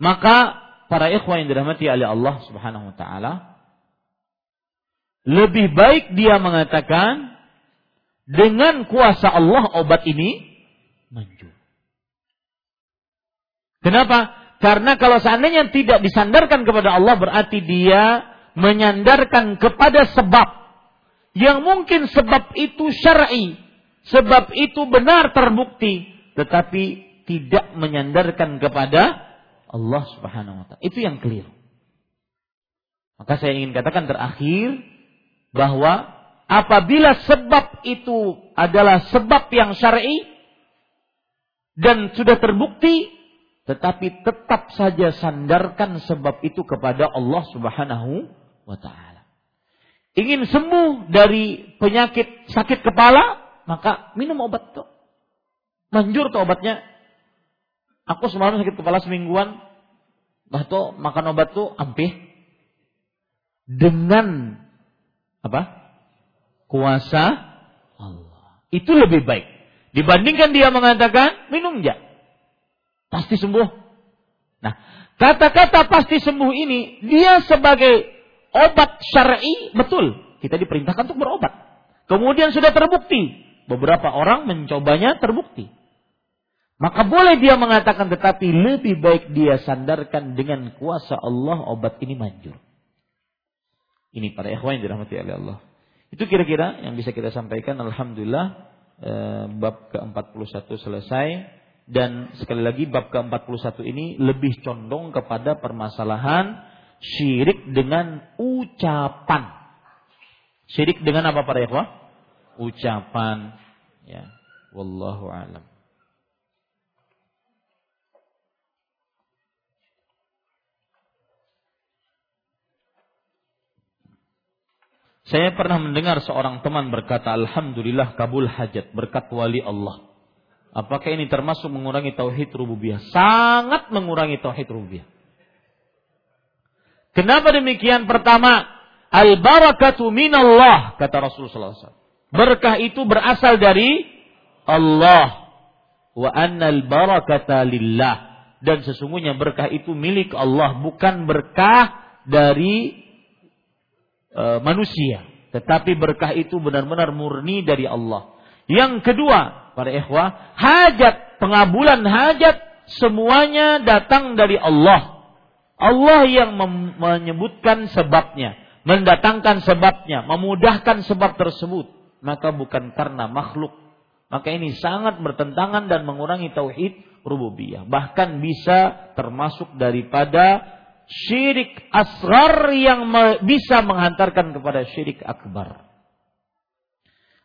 Maka para ikhwah yang dirahmati oleh Allah subhanahu wa ta'ala. Lebih baik dia mengatakan, dengan kuasa Allah obat ini manjur. Kenapa? Karena kalau seandainya tidak disandarkan kepada Allah berarti dia menyandarkan kepada sebab yang mungkin sebab itu syar'i, sebab itu benar terbukti, tetapi tidak menyandarkan kepada Allah Subhanahu wa taala. Itu yang keliru. Maka saya ingin katakan terakhir bahwa apabila sebab itu adalah sebab yang syar'i dan sudah terbukti tetapi tetap saja sandarkan sebab itu kepada Allah Subhanahu wa taala. Ingin sembuh dari penyakit sakit kepala, maka minum obat tuh. Manjur tuh obatnya. Aku semalam sakit kepala semingguan, bah tuh makan obat tuh ampih dengan apa? Kuasa Allah. Itu lebih baik dibandingkan dia mengatakan minum ya Pasti sembuh. Nah, kata-kata pasti sembuh ini dia sebagai obat syar'i betul. Kita diperintahkan untuk berobat. Kemudian sudah terbukti. Beberapa orang mencobanya terbukti. Maka boleh dia mengatakan tetapi lebih baik dia sandarkan dengan kuasa Allah obat ini manjur. Ini para ikhwan yang dirahmati oleh Allah. Itu kira-kira yang bisa kita sampaikan. Alhamdulillah eh, bab ke-41 selesai. Dan sekali lagi bab ke-41 ini lebih condong kepada permasalahan syirik dengan ucapan. Syirik dengan apa para ikhwah? Ucapan. Ya. Wallahu alam. Saya pernah mendengar seorang teman berkata, Alhamdulillah kabul hajat berkat wali Allah. Apakah ini termasuk mengurangi tauhid rububiyah? Sangat mengurangi tauhid rububiyah. Kenapa demikian? Pertama, al-barakatu minallah kata Rasulullah SAW. Berkah itu berasal dari Allah. Wa annal barakata lillah. Dan sesungguhnya berkah itu milik Allah, bukan berkah dari e, manusia. Tetapi berkah itu benar-benar murni dari Allah. Yang kedua, para ikhwah, hajat, pengabulan hajat semuanya datang dari Allah. Allah yang menyebutkan sebabnya, mendatangkan sebabnya, memudahkan sebab tersebut. Maka bukan karena makhluk. Maka ini sangat bertentangan dan mengurangi tauhid rububiyah. Bahkan bisa termasuk daripada syirik asrar yang bisa menghantarkan kepada syirik akbar.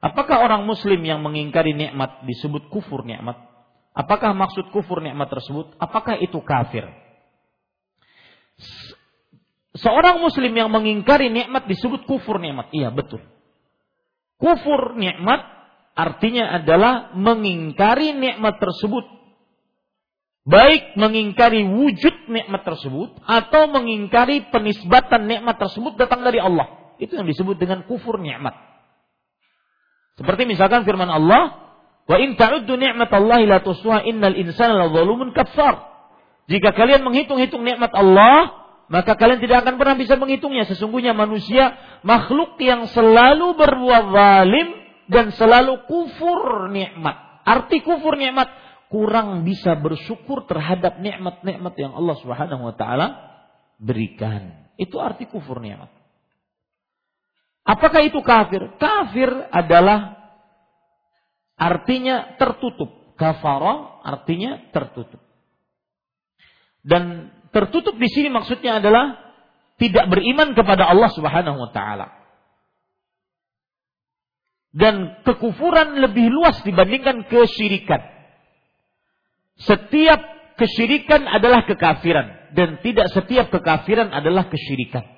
Apakah orang muslim yang mengingkari nikmat disebut kufur nikmat? Apakah maksud kufur nikmat tersebut? Apakah itu kafir? Seorang muslim yang mengingkari nikmat disebut kufur nikmat. Iya, betul. Kufur nikmat artinya adalah mengingkari nikmat tersebut. Baik mengingkari wujud nikmat tersebut atau mengingkari penisbatan nikmat tersebut datang dari Allah. Itu yang disebut dengan kufur nikmat. Seperti misalkan firman Allah, "Wa in ta'uddu ni'matallahi la innal insana kafar." Jika kalian menghitung-hitung nikmat Allah, maka kalian tidak akan pernah bisa menghitungnya. Sesungguhnya manusia makhluk yang selalu berbuat zalim dan selalu kufur nikmat. Arti kufur nikmat kurang bisa bersyukur terhadap nikmat-nikmat yang Allah Subhanahu wa taala berikan. Itu arti kufur nikmat. Apakah itu kafir? Kafir adalah artinya tertutup. Kafara artinya tertutup. Dan tertutup di sini maksudnya adalah tidak beriman kepada Allah Subhanahu wa taala. Dan kekufuran lebih luas dibandingkan kesyirikan. Setiap kesyirikan adalah kekafiran dan tidak setiap kekafiran adalah kesyirikan.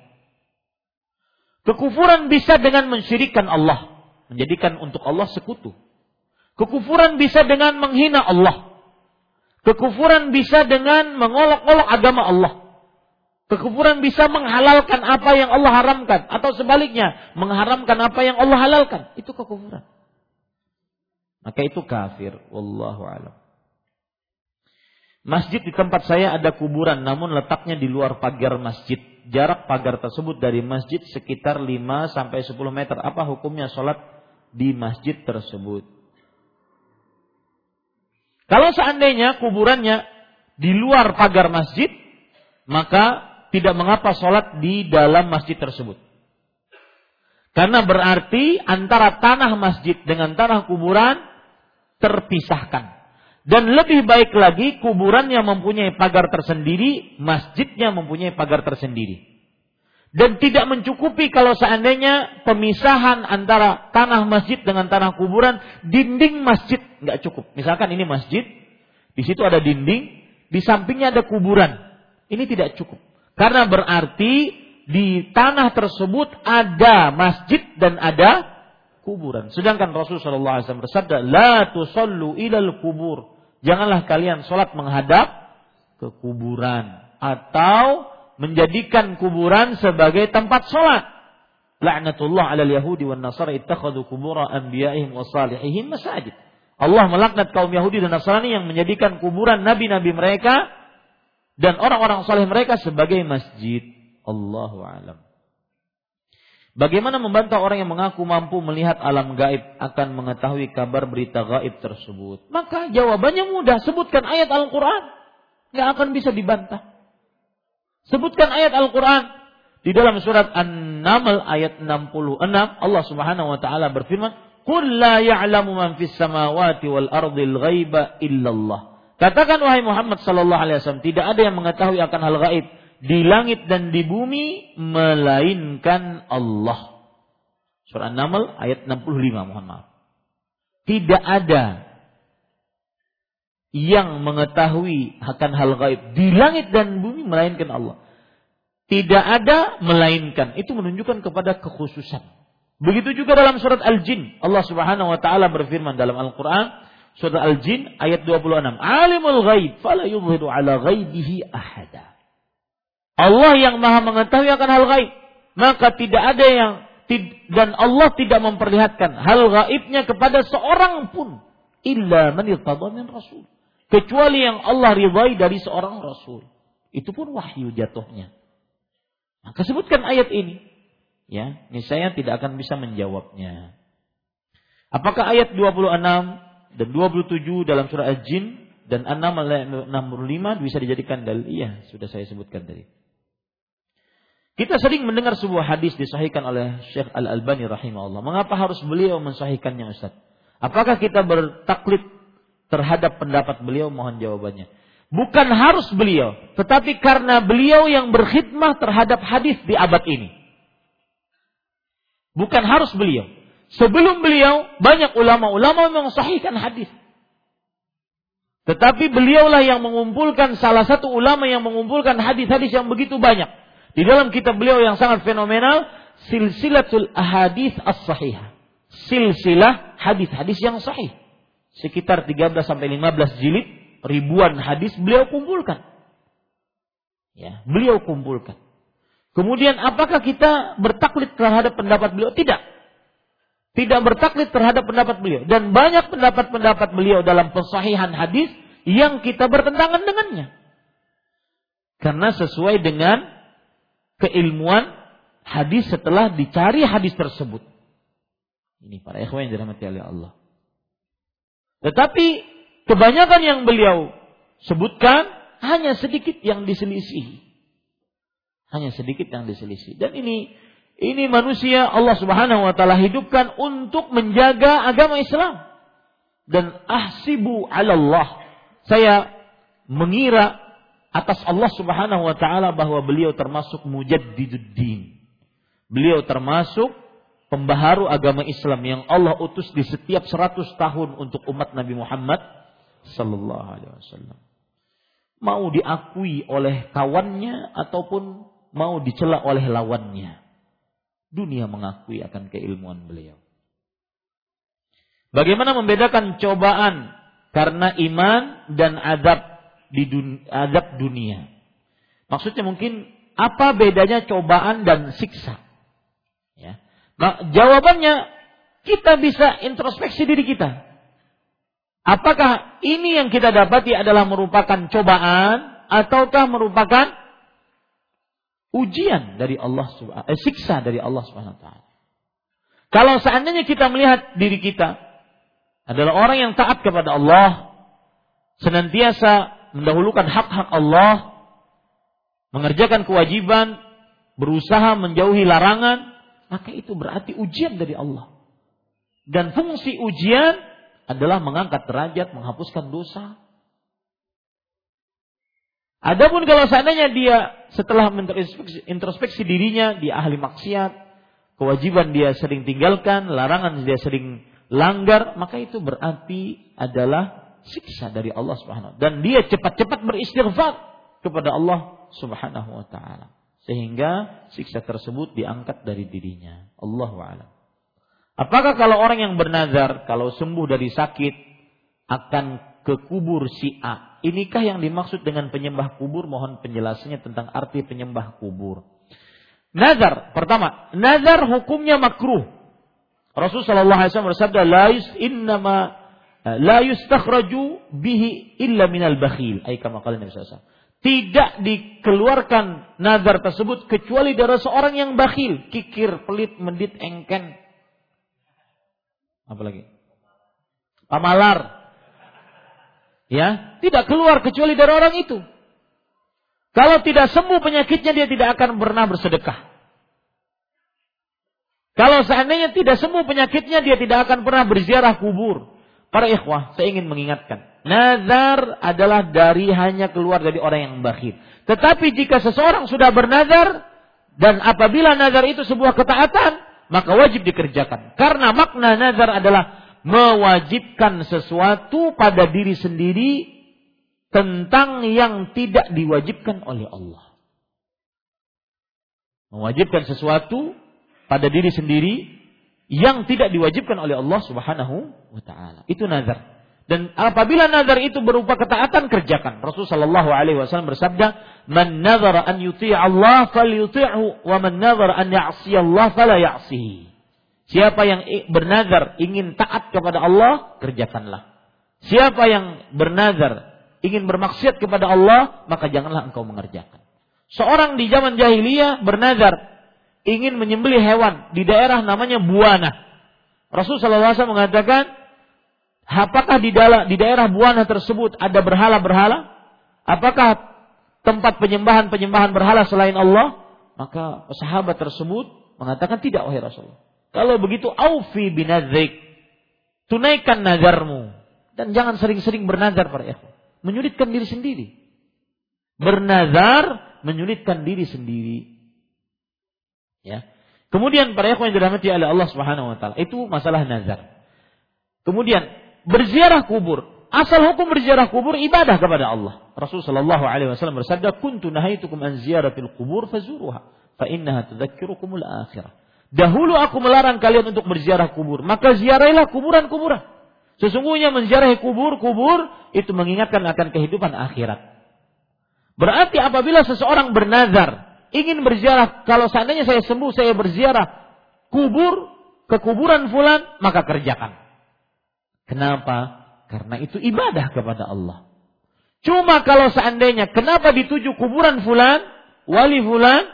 Kekufuran bisa dengan mensyirikan Allah, menjadikan untuk Allah sekutu. Kekufuran bisa dengan menghina Allah. Kekufuran bisa dengan mengolok-olok agama Allah. Kekufuran bisa menghalalkan apa yang Allah haramkan atau sebaliknya mengharamkan apa yang Allah halalkan. Itu kekufuran. Maka itu kafir. Wallahu alam. Masjid di tempat saya ada kuburan namun letaknya di luar pagar masjid. Jarak pagar tersebut dari masjid sekitar 5 sampai 10 meter. Apa hukumnya sholat di masjid tersebut? Kalau seandainya kuburannya di luar pagar masjid, maka tidak mengapa sholat di dalam masjid tersebut. Karena berarti antara tanah masjid dengan tanah kuburan terpisahkan. Dan lebih baik lagi kuburan yang mempunyai pagar tersendiri, masjidnya mempunyai pagar tersendiri. Dan tidak mencukupi kalau seandainya pemisahan antara tanah masjid dengan tanah kuburan, dinding masjid nggak cukup. Misalkan ini masjid, di situ ada dinding, di sampingnya ada kuburan. Ini tidak cukup. Karena berarti di tanah tersebut ada masjid dan ada kuburan. Sedangkan Rasulullah SAW bersabda, La tusallu ilal kubur janganlah kalian sholat menghadap ke kuburan atau menjadikan kuburan sebagai tempat sholat. La'natullah ala yahudi wa nasara ittakhadhu kubura anbiya'ihim wa salihihim masajid. Allah melaknat kaum Yahudi dan Nasrani yang menjadikan kuburan nabi-nabi mereka dan orang-orang saleh mereka sebagai masjid. Allahu alam. Bagaimana membantah orang yang mengaku mampu melihat alam gaib akan mengetahui kabar berita gaib tersebut? Maka jawabannya mudah. Sebutkan ayat Al-Quran. Nggak akan bisa dibantah. Sebutkan ayat Al-Quran. Di dalam surat An-Naml ayat 66 Allah Subhanahu wa taala berfirman, "Qul la ya'lamu man fis samawati wal ardil ghaiba illallah." Katakan wahai Muhammad sallallahu alaihi wasallam, tidak ada yang mengetahui akan hal gaib di langit dan di bumi melainkan Allah. Surah An-Naml ayat 65 mohon maaf. Tidak ada yang mengetahui akan hal gaib di langit dan bumi melainkan Allah. Tidak ada melainkan. Itu menunjukkan kepada kekhususan. Begitu juga dalam surat Al-Jin. Allah Subhanahu wa taala berfirman dalam Al-Qur'an surat Al-Jin ayat 26. Alimul ghaib fala yudhiru ala ghaibihi ahada. Allah yang maha mengetahui akan hal gaib. Maka tidak ada yang dan Allah tidak memperlihatkan hal gaibnya kepada seorang pun illa man min rasul. Kecuali yang Allah ridhai dari seorang rasul. Itu pun wahyu jatuhnya. Maka sebutkan ayat ini. Ya, ini saya tidak akan bisa menjawabnya. Apakah ayat 26 dan 27 dalam surah Al-Jin dan 6 65 bisa dijadikan dalil? Iya, sudah saya sebutkan tadi. Kita sering mendengar sebuah hadis disahihkan oleh Syekh Al-Albani rahimahullah. Mengapa harus beliau mensahihkannya Ustaz? Apakah kita bertaklid terhadap pendapat beliau? Mohon jawabannya. Bukan harus beliau, tetapi karena beliau yang berkhidmah terhadap hadis di abad ini. Bukan harus beliau. Sebelum beliau, banyak ulama-ulama mensahihkan hadis. Tetapi beliaulah yang mengumpulkan salah satu ulama yang mengumpulkan hadis-hadis yang begitu banyak di dalam kitab beliau yang sangat fenomenal, Silsilatul Ahadis As-Sahihah. Silsilah hadis-hadis yang sahih. Sekitar 13 sampai 15 jilid, ribuan hadis beliau kumpulkan. Ya, beliau kumpulkan. Kemudian apakah kita bertaklid terhadap pendapat beliau? Tidak. Tidak bertaklid terhadap pendapat beliau. Dan banyak pendapat-pendapat beliau dalam pensahihan hadis yang kita bertentangan dengannya. Karena sesuai dengan keilmuan hadis setelah dicari hadis tersebut. Ini para ikhwan yang dirahmati oleh Allah. Tetapi kebanyakan yang beliau sebutkan hanya sedikit yang diselisih. Hanya sedikit yang diselisih. Dan ini ini manusia Allah Subhanahu wa taala hidupkan untuk menjaga agama Islam. Dan ahsibu 'ala Allah. Saya mengira atas Allah Subhanahu wa taala bahwa beliau termasuk mujaddiduddin. Beliau termasuk pembaharu agama Islam yang Allah utus di setiap 100 tahun untuk umat Nabi Muhammad sallallahu alaihi wasallam. Mau diakui oleh kawannya ataupun mau dicela oleh lawannya. Dunia mengakui akan keilmuan beliau. Bagaimana membedakan cobaan karena iman dan adab di dun adab dunia. Maksudnya mungkin apa bedanya cobaan dan siksa? Ya. Nah, jawabannya kita bisa introspeksi diri kita. Apakah ini yang kita dapati adalah merupakan cobaan ataukah merupakan ujian dari Allah eh, siksa dari Allah Subhanahu wa taala. Kalau seandainya kita melihat diri kita adalah orang yang taat kepada Allah, senantiasa mendahulukan hak-hak Allah, mengerjakan kewajiban, berusaha menjauhi larangan, maka itu berarti ujian dari Allah. Dan fungsi ujian adalah mengangkat derajat, menghapuskan dosa. Adapun kalau seandainya dia setelah introspeksi, introspeksi dirinya, dia ahli maksiat, kewajiban dia sering tinggalkan, larangan dia sering langgar, maka itu berarti adalah siksa dari Allah Subhanahu dan dia cepat-cepat beristighfar kepada Allah Subhanahu wa taala sehingga siksa tersebut diangkat dari dirinya. Allah a'lam. Apakah kalau orang yang bernazar kalau sembuh dari sakit akan ke kubur si A? Inikah yang dimaksud dengan penyembah kubur? Mohon penjelasannya tentang arti penyembah kubur. Nazar, pertama, nazar hukumnya makruh. Rasulullah SAW bersabda, yus innama la yustakhraju bihi illa minal bakhil. Ay kama qala Nabi SAW. Tidak dikeluarkan nazar tersebut kecuali dari seorang yang bakhil, kikir, pelit, mendit, engken. Apa lagi? Pamalar. Ya, tidak keluar kecuali dari orang itu. Kalau tidak sembuh penyakitnya dia tidak akan pernah bersedekah. Kalau seandainya tidak sembuh penyakitnya dia tidak akan pernah berziarah kubur. Para ikhwah, saya ingin mengingatkan. Nazar adalah dari hanya keluar dari orang yang bakhil. Tetapi jika seseorang sudah bernazar, dan apabila nazar itu sebuah ketaatan, maka wajib dikerjakan. Karena makna nazar adalah mewajibkan sesuatu pada diri sendiri tentang yang tidak diwajibkan oleh Allah. Mewajibkan sesuatu pada diri sendiri yang tidak diwajibkan oleh Allah Subhanahu wa taala. Itu nazar. Dan apabila nazar itu berupa ketaatan kerjakan. Rasulullah sallallahu alaihi wasallam bersabda, "Man nazara an yuti' Allah falyuti'hu wa man nazara an ya'si Allah fala ya'sihi." Siapa yang bernazar ingin taat kepada Allah, kerjakanlah. Siapa yang bernazar ingin bermaksiat kepada Allah, maka janganlah engkau mengerjakan. Seorang di zaman jahiliyah bernazar ingin menyembelih hewan di daerah namanya Buana. Rasulullah SAW mengatakan, apakah di dalam di daerah Buana tersebut ada berhala-berhala? Apakah tempat penyembahan-penyembahan berhala selain Allah? Maka sahabat tersebut mengatakan tidak wahai Rasulullah. Kalau begitu aufi binadzik. Tunaikan nazarmu dan jangan sering-sering bernazar para ikhwan. Menyulitkan diri sendiri. Bernazar menyulitkan diri sendiri. Ya. Kemudian para yang dirahmati oleh Allah Subhanahu wa taala, itu masalah nazar. Kemudian berziarah kubur. Asal hukum berziarah kubur ibadah kepada Allah. Rasulullah sallallahu alaihi wasallam bersabda, "Kuntu nahaitukum an ziyaratil kubur fazuruha, fa innaha tudzakirukumul akhirah." Dahulu aku melarang kalian untuk berziarah kubur, maka ziarahilah kuburan-kuburan. Sesungguhnya menziarahi kubur-kubur itu mengingatkan akan kehidupan akhirat. Berarti apabila seseorang bernazar ingin berziarah, kalau seandainya saya sembuh, saya berziarah kubur, ke kuburan fulan, maka kerjakan. Kenapa? Karena itu ibadah kepada Allah. Cuma kalau seandainya kenapa dituju kuburan fulan, wali fulan,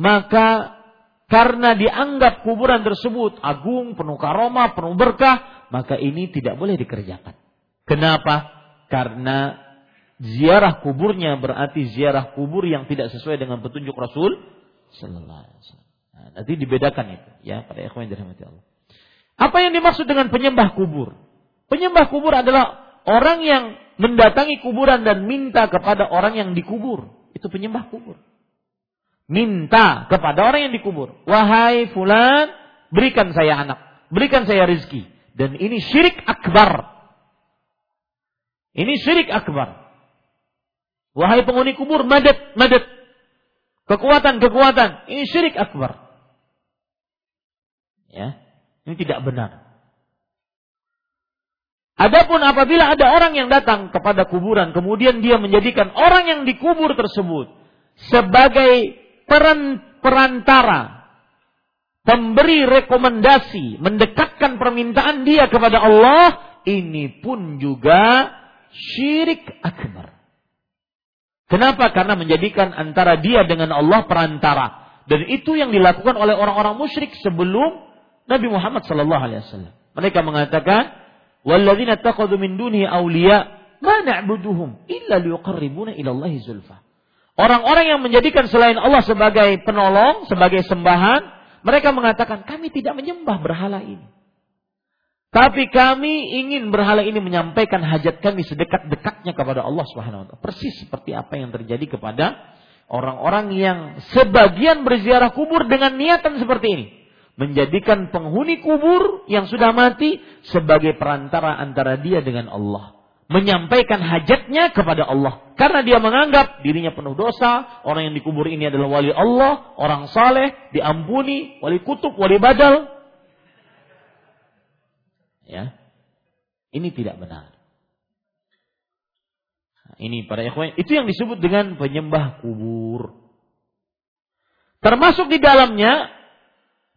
maka karena dianggap kuburan tersebut agung, penuh karomah, penuh berkah, maka ini tidak boleh dikerjakan. Kenapa? Karena ziarah kuburnya berarti ziarah kubur yang tidak sesuai dengan petunjuk Rasul sallallahu alaihi wasallam. Nah, nanti dibedakan itu ya pada ikhwan yang dirahmati Allah. Apa yang dimaksud dengan penyembah kubur? Penyembah kubur adalah orang yang mendatangi kuburan dan minta kepada orang yang dikubur. Itu penyembah kubur. Minta kepada orang yang dikubur. Wahai fulan, berikan saya anak, berikan saya rezeki. Dan ini syirik akbar. Ini syirik akbar. Wahai penghuni kubur, madat, madat. Kekuatan, kekuatan. Ini syirik akbar. Ya, ini tidak benar. Adapun apabila ada orang yang datang kepada kuburan, kemudian dia menjadikan orang yang dikubur tersebut sebagai peran, perantara, pemberi rekomendasi, mendekatkan permintaan dia kepada Allah, ini pun juga syirik akbar. Kenapa? Karena menjadikan antara dia dengan Allah perantara. Dan itu yang dilakukan oleh orang-orang musyrik sebelum Nabi Muhammad sallallahu alaihi wasallam. Mereka mengatakan, "Walladzina taqadu min dunihi awliya ma na'buduhum illa liyuqarribuna ila Allah zulfa." Orang-orang yang menjadikan selain Allah sebagai penolong, sebagai sembahan, mereka mengatakan kami tidak menyembah berhala ini. Tapi kami ingin berhala ini menyampaikan hajat kami sedekat-dekatnya kepada Allah Subhanahu wa. Persis seperti apa yang terjadi kepada orang-orang yang sebagian berziarah kubur dengan niatan seperti ini. Menjadikan penghuni kubur yang sudah mati sebagai perantara antara dia dengan Allah. Menyampaikan hajatnya kepada Allah. Karena dia menganggap dirinya penuh dosa. Orang yang dikubur ini adalah wali Allah. Orang saleh, diampuni. Wali kutub, wali badal. Ya. Ini tidak benar. Ini para ikhwan, itu yang disebut dengan penyembah kubur. Termasuk di dalamnya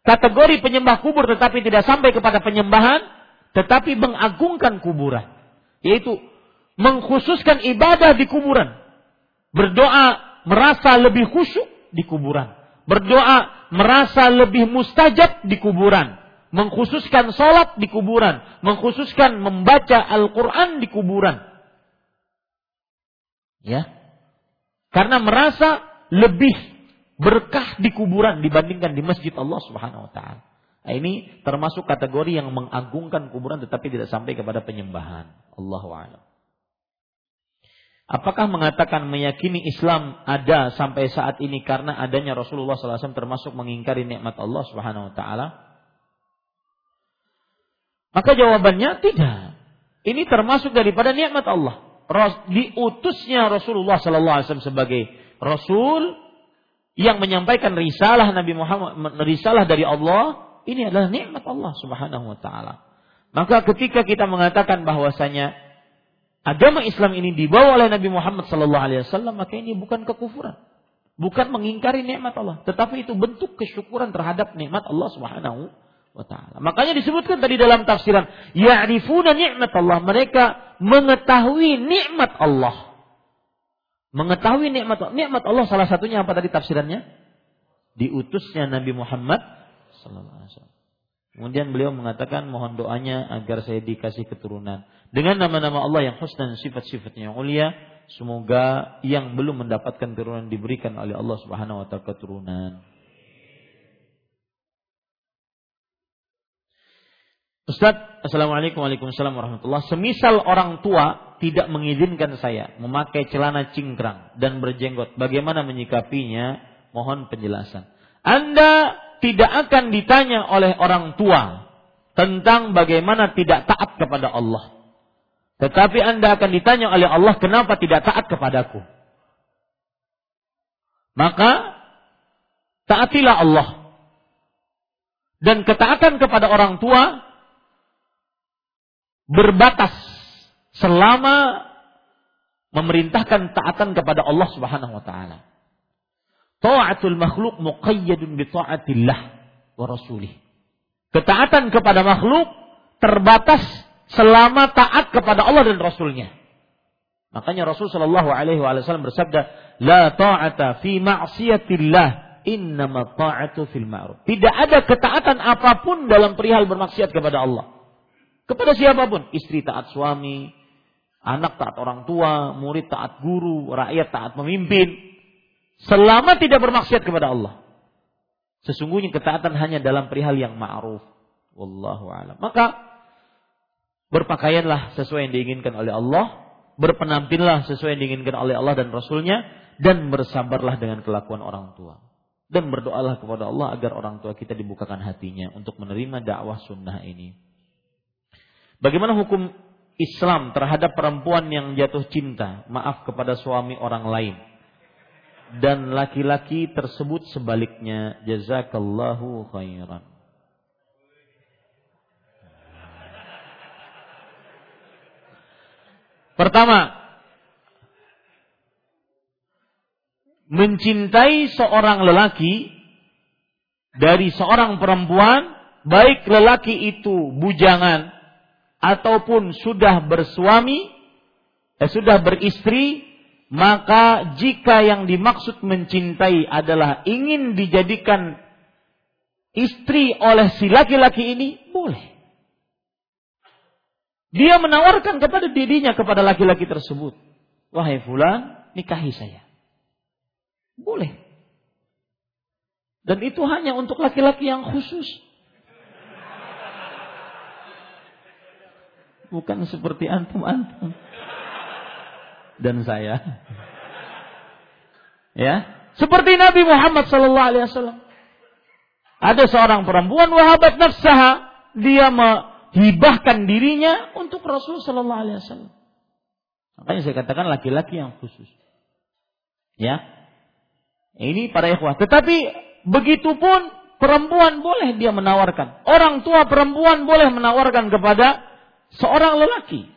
kategori penyembah kubur tetapi tidak sampai kepada penyembahan, tetapi mengagungkan kuburan. Yaitu mengkhususkan ibadah di kuburan. Berdoa merasa lebih khusyuk di kuburan. Berdoa merasa lebih mustajab di kuburan. Mengkhususkan sholat di kuburan. Mengkhususkan membaca Al-Quran di kuburan Ya. Karena merasa lebih berkah di kuburan dibandingkan di masjid Allah Subhanahu wa taala. Nah, ini termasuk kategori yang mengagungkan kuburan tetapi tidak sampai kepada penyembahan. Allah a'lam. Apakah mengatakan meyakini Islam ada sampai saat ini karena adanya Rasulullah SAW termasuk mengingkari nikmat Allah Subhanahu Wa Taala? Maka jawabannya tidak. Ini termasuk daripada nikmat Allah diutusnya Rasulullah Sallallahu Alaihi Wasallam sebagai Rasul yang menyampaikan risalah Nabi Muhammad, risalah dari Allah, ini adalah nikmat Allah Subhanahu Wa Taala. Maka ketika kita mengatakan bahwasanya agama Islam ini dibawa oleh Nabi Muhammad Sallallahu Alaihi Wasallam, maka ini bukan kekufuran, bukan mengingkari nikmat Allah, tetapi itu bentuk kesyukuran terhadap nikmat Allah Subhanahu wa taala. Makanya disebutkan tadi dalam tafsiran, ya'rifuna nikmat Allah. Mereka mengetahui nikmat Allah. Mengetahui nikmat Allah. Nikmat Allah salah satunya apa tadi tafsirannya? Diutusnya Nabi Muhammad sallallahu. Kemudian beliau mengatakan mohon doanya agar saya dikasih keturunan. Dengan nama-nama Allah yang husna dan sifat-sifatnya yang mulia, semoga yang belum mendapatkan keturunan diberikan oleh Allah Subhanahu wa taala keturunan. Ustaz, Assalamualaikum warahmatullahi Semisal orang tua tidak mengizinkan saya memakai celana cingkrang dan berjenggot, bagaimana menyikapinya? Mohon penjelasan. Anda tidak akan ditanya oleh orang tua tentang bagaimana tidak taat kepada Allah. Tetapi Anda akan ditanya oleh Allah kenapa tidak taat kepadaku. Maka taatilah Allah. Dan ketaatan kepada orang tua berbatas selama memerintahkan taatan kepada Allah Subhanahu wa taala. Ta'atul makhluk muqayyadun bi ta'atillah wa rasulih. Ketaatan kepada makhluk terbatas selama taat kepada Allah dan Rasulnya. Makanya Rasul Shallallahu Alaihi Wasallam bersabda, "La ta'ata fi ma'siyatillah, fil ma'ruf." Tidak ada ketaatan apa pun dalam perihal bermaksiat kepada Allah. Kepada siapa pun, istri taat suami, anak taat orang tua, murid taat guru, rakyat taat pemimpin. Selama tidak bermaksiat kepada Allah. Sesungguhnya ketaatan hanya dalam perihal yang ma'ruf. Wallahu a'lam. Maka berpakaianlah sesuai yang diinginkan oleh Allah, berpenampilah sesuai yang diinginkan oleh Allah dan Rasulnya, dan bersabarlah dengan kelakuan orang tua. Dan berdoalah kepada Allah agar orang tua kita dibukakan hatinya untuk menerima dakwah sunnah ini. Bagaimana hukum Islam terhadap perempuan yang jatuh cinta, maaf kepada suami orang lain? Dan laki-laki tersebut sebaliknya, jazakallahu khairan. Pertama, mencintai seorang lelaki dari seorang perempuan, baik lelaki itu bujangan ataupun sudah bersuami, eh, sudah beristri, maka jika yang dimaksud mencintai adalah ingin dijadikan istri oleh si laki-laki ini, boleh. Dia menawarkan kepada dirinya kepada laki-laki tersebut, wahai fulan, nikahi saya. Boleh. Dan itu hanya untuk laki-laki yang khusus. Bukan seperti antum-antum. Dan saya. Ya, seperti Nabi Muhammad sallallahu alaihi wasallam. Ada seorang perempuan wahabat nafsaha, dia menghibahkan dirinya untuk Rasul sallallahu alaihi wasallam. Makanya saya katakan laki-laki yang khusus. Ya. Ini para ikhwah. Tetapi begitu pun perempuan boleh dia menawarkan. Orang tua perempuan boleh menawarkan kepada seorang lelaki.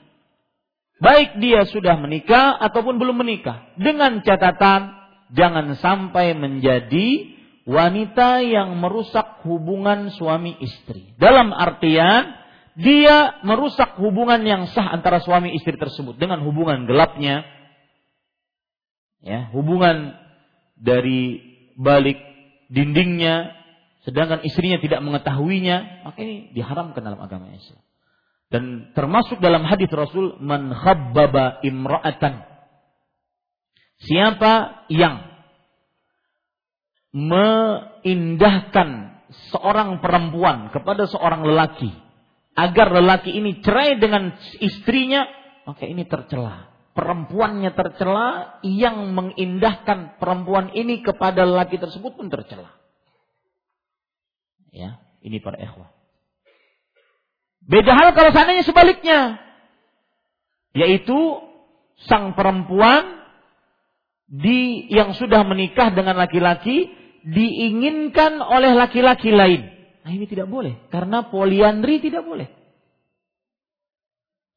Baik dia sudah menikah ataupun belum menikah. Dengan catatan jangan sampai menjadi wanita yang merusak hubungan suami istri. Dalam artian dia merusak hubungan yang sah antara suami istri tersebut dengan hubungan gelapnya ya hubungan dari balik dindingnya sedangkan istrinya tidak mengetahuinya maka ini diharamkan dalam agama Islam dan termasuk dalam hadis Rasul man khabbaba imra'atan siapa yang meindahkan seorang perempuan kepada seorang lelaki agar lelaki ini cerai dengan istrinya, maka ini tercela. Perempuannya tercela, yang mengindahkan perempuan ini kepada lelaki tersebut pun tercela. Ya, ini para ikhwah. Beda hal kalau seandainya sebaliknya. Yaitu sang perempuan di yang sudah menikah dengan laki-laki diinginkan oleh laki-laki lain. Nah ini tidak boleh. Karena poliandri tidak boleh.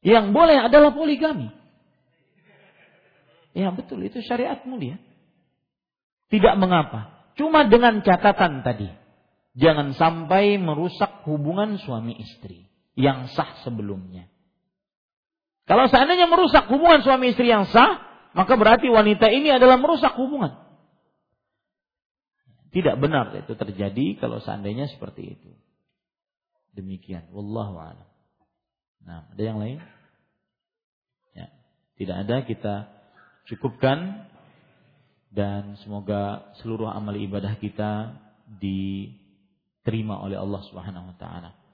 Yang boleh adalah poligami. Ya betul, itu syariat mulia. Tidak mengapa. Cuma dengan catatan tadi. Jangan sampai merusak hubungan suami istri. Yang sah sebelumnya. Kalau seandainya merusak hubungan suami istri yang sah, maka berarti wanita ini adalah merusak hubungan. Tidak benar itu terjadi kalau seandainya seperti itu. Demikian. Wallahu a'lam. Nah, ada yang lain? Ya, tidak ada kita cukupkan dan semoga seluruh amal ibadah kita diterima oleh Allah Subhanahu wa taala.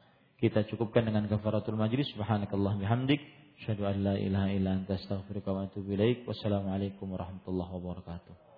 Kita cukupkan dengan kafaratul majlis subhanakallah bihamdik asyhadu an la ilaha illa anta astaghfiruka wa atubu ilaik. Wassalamualaikum warahmatullahi wabarakatuh.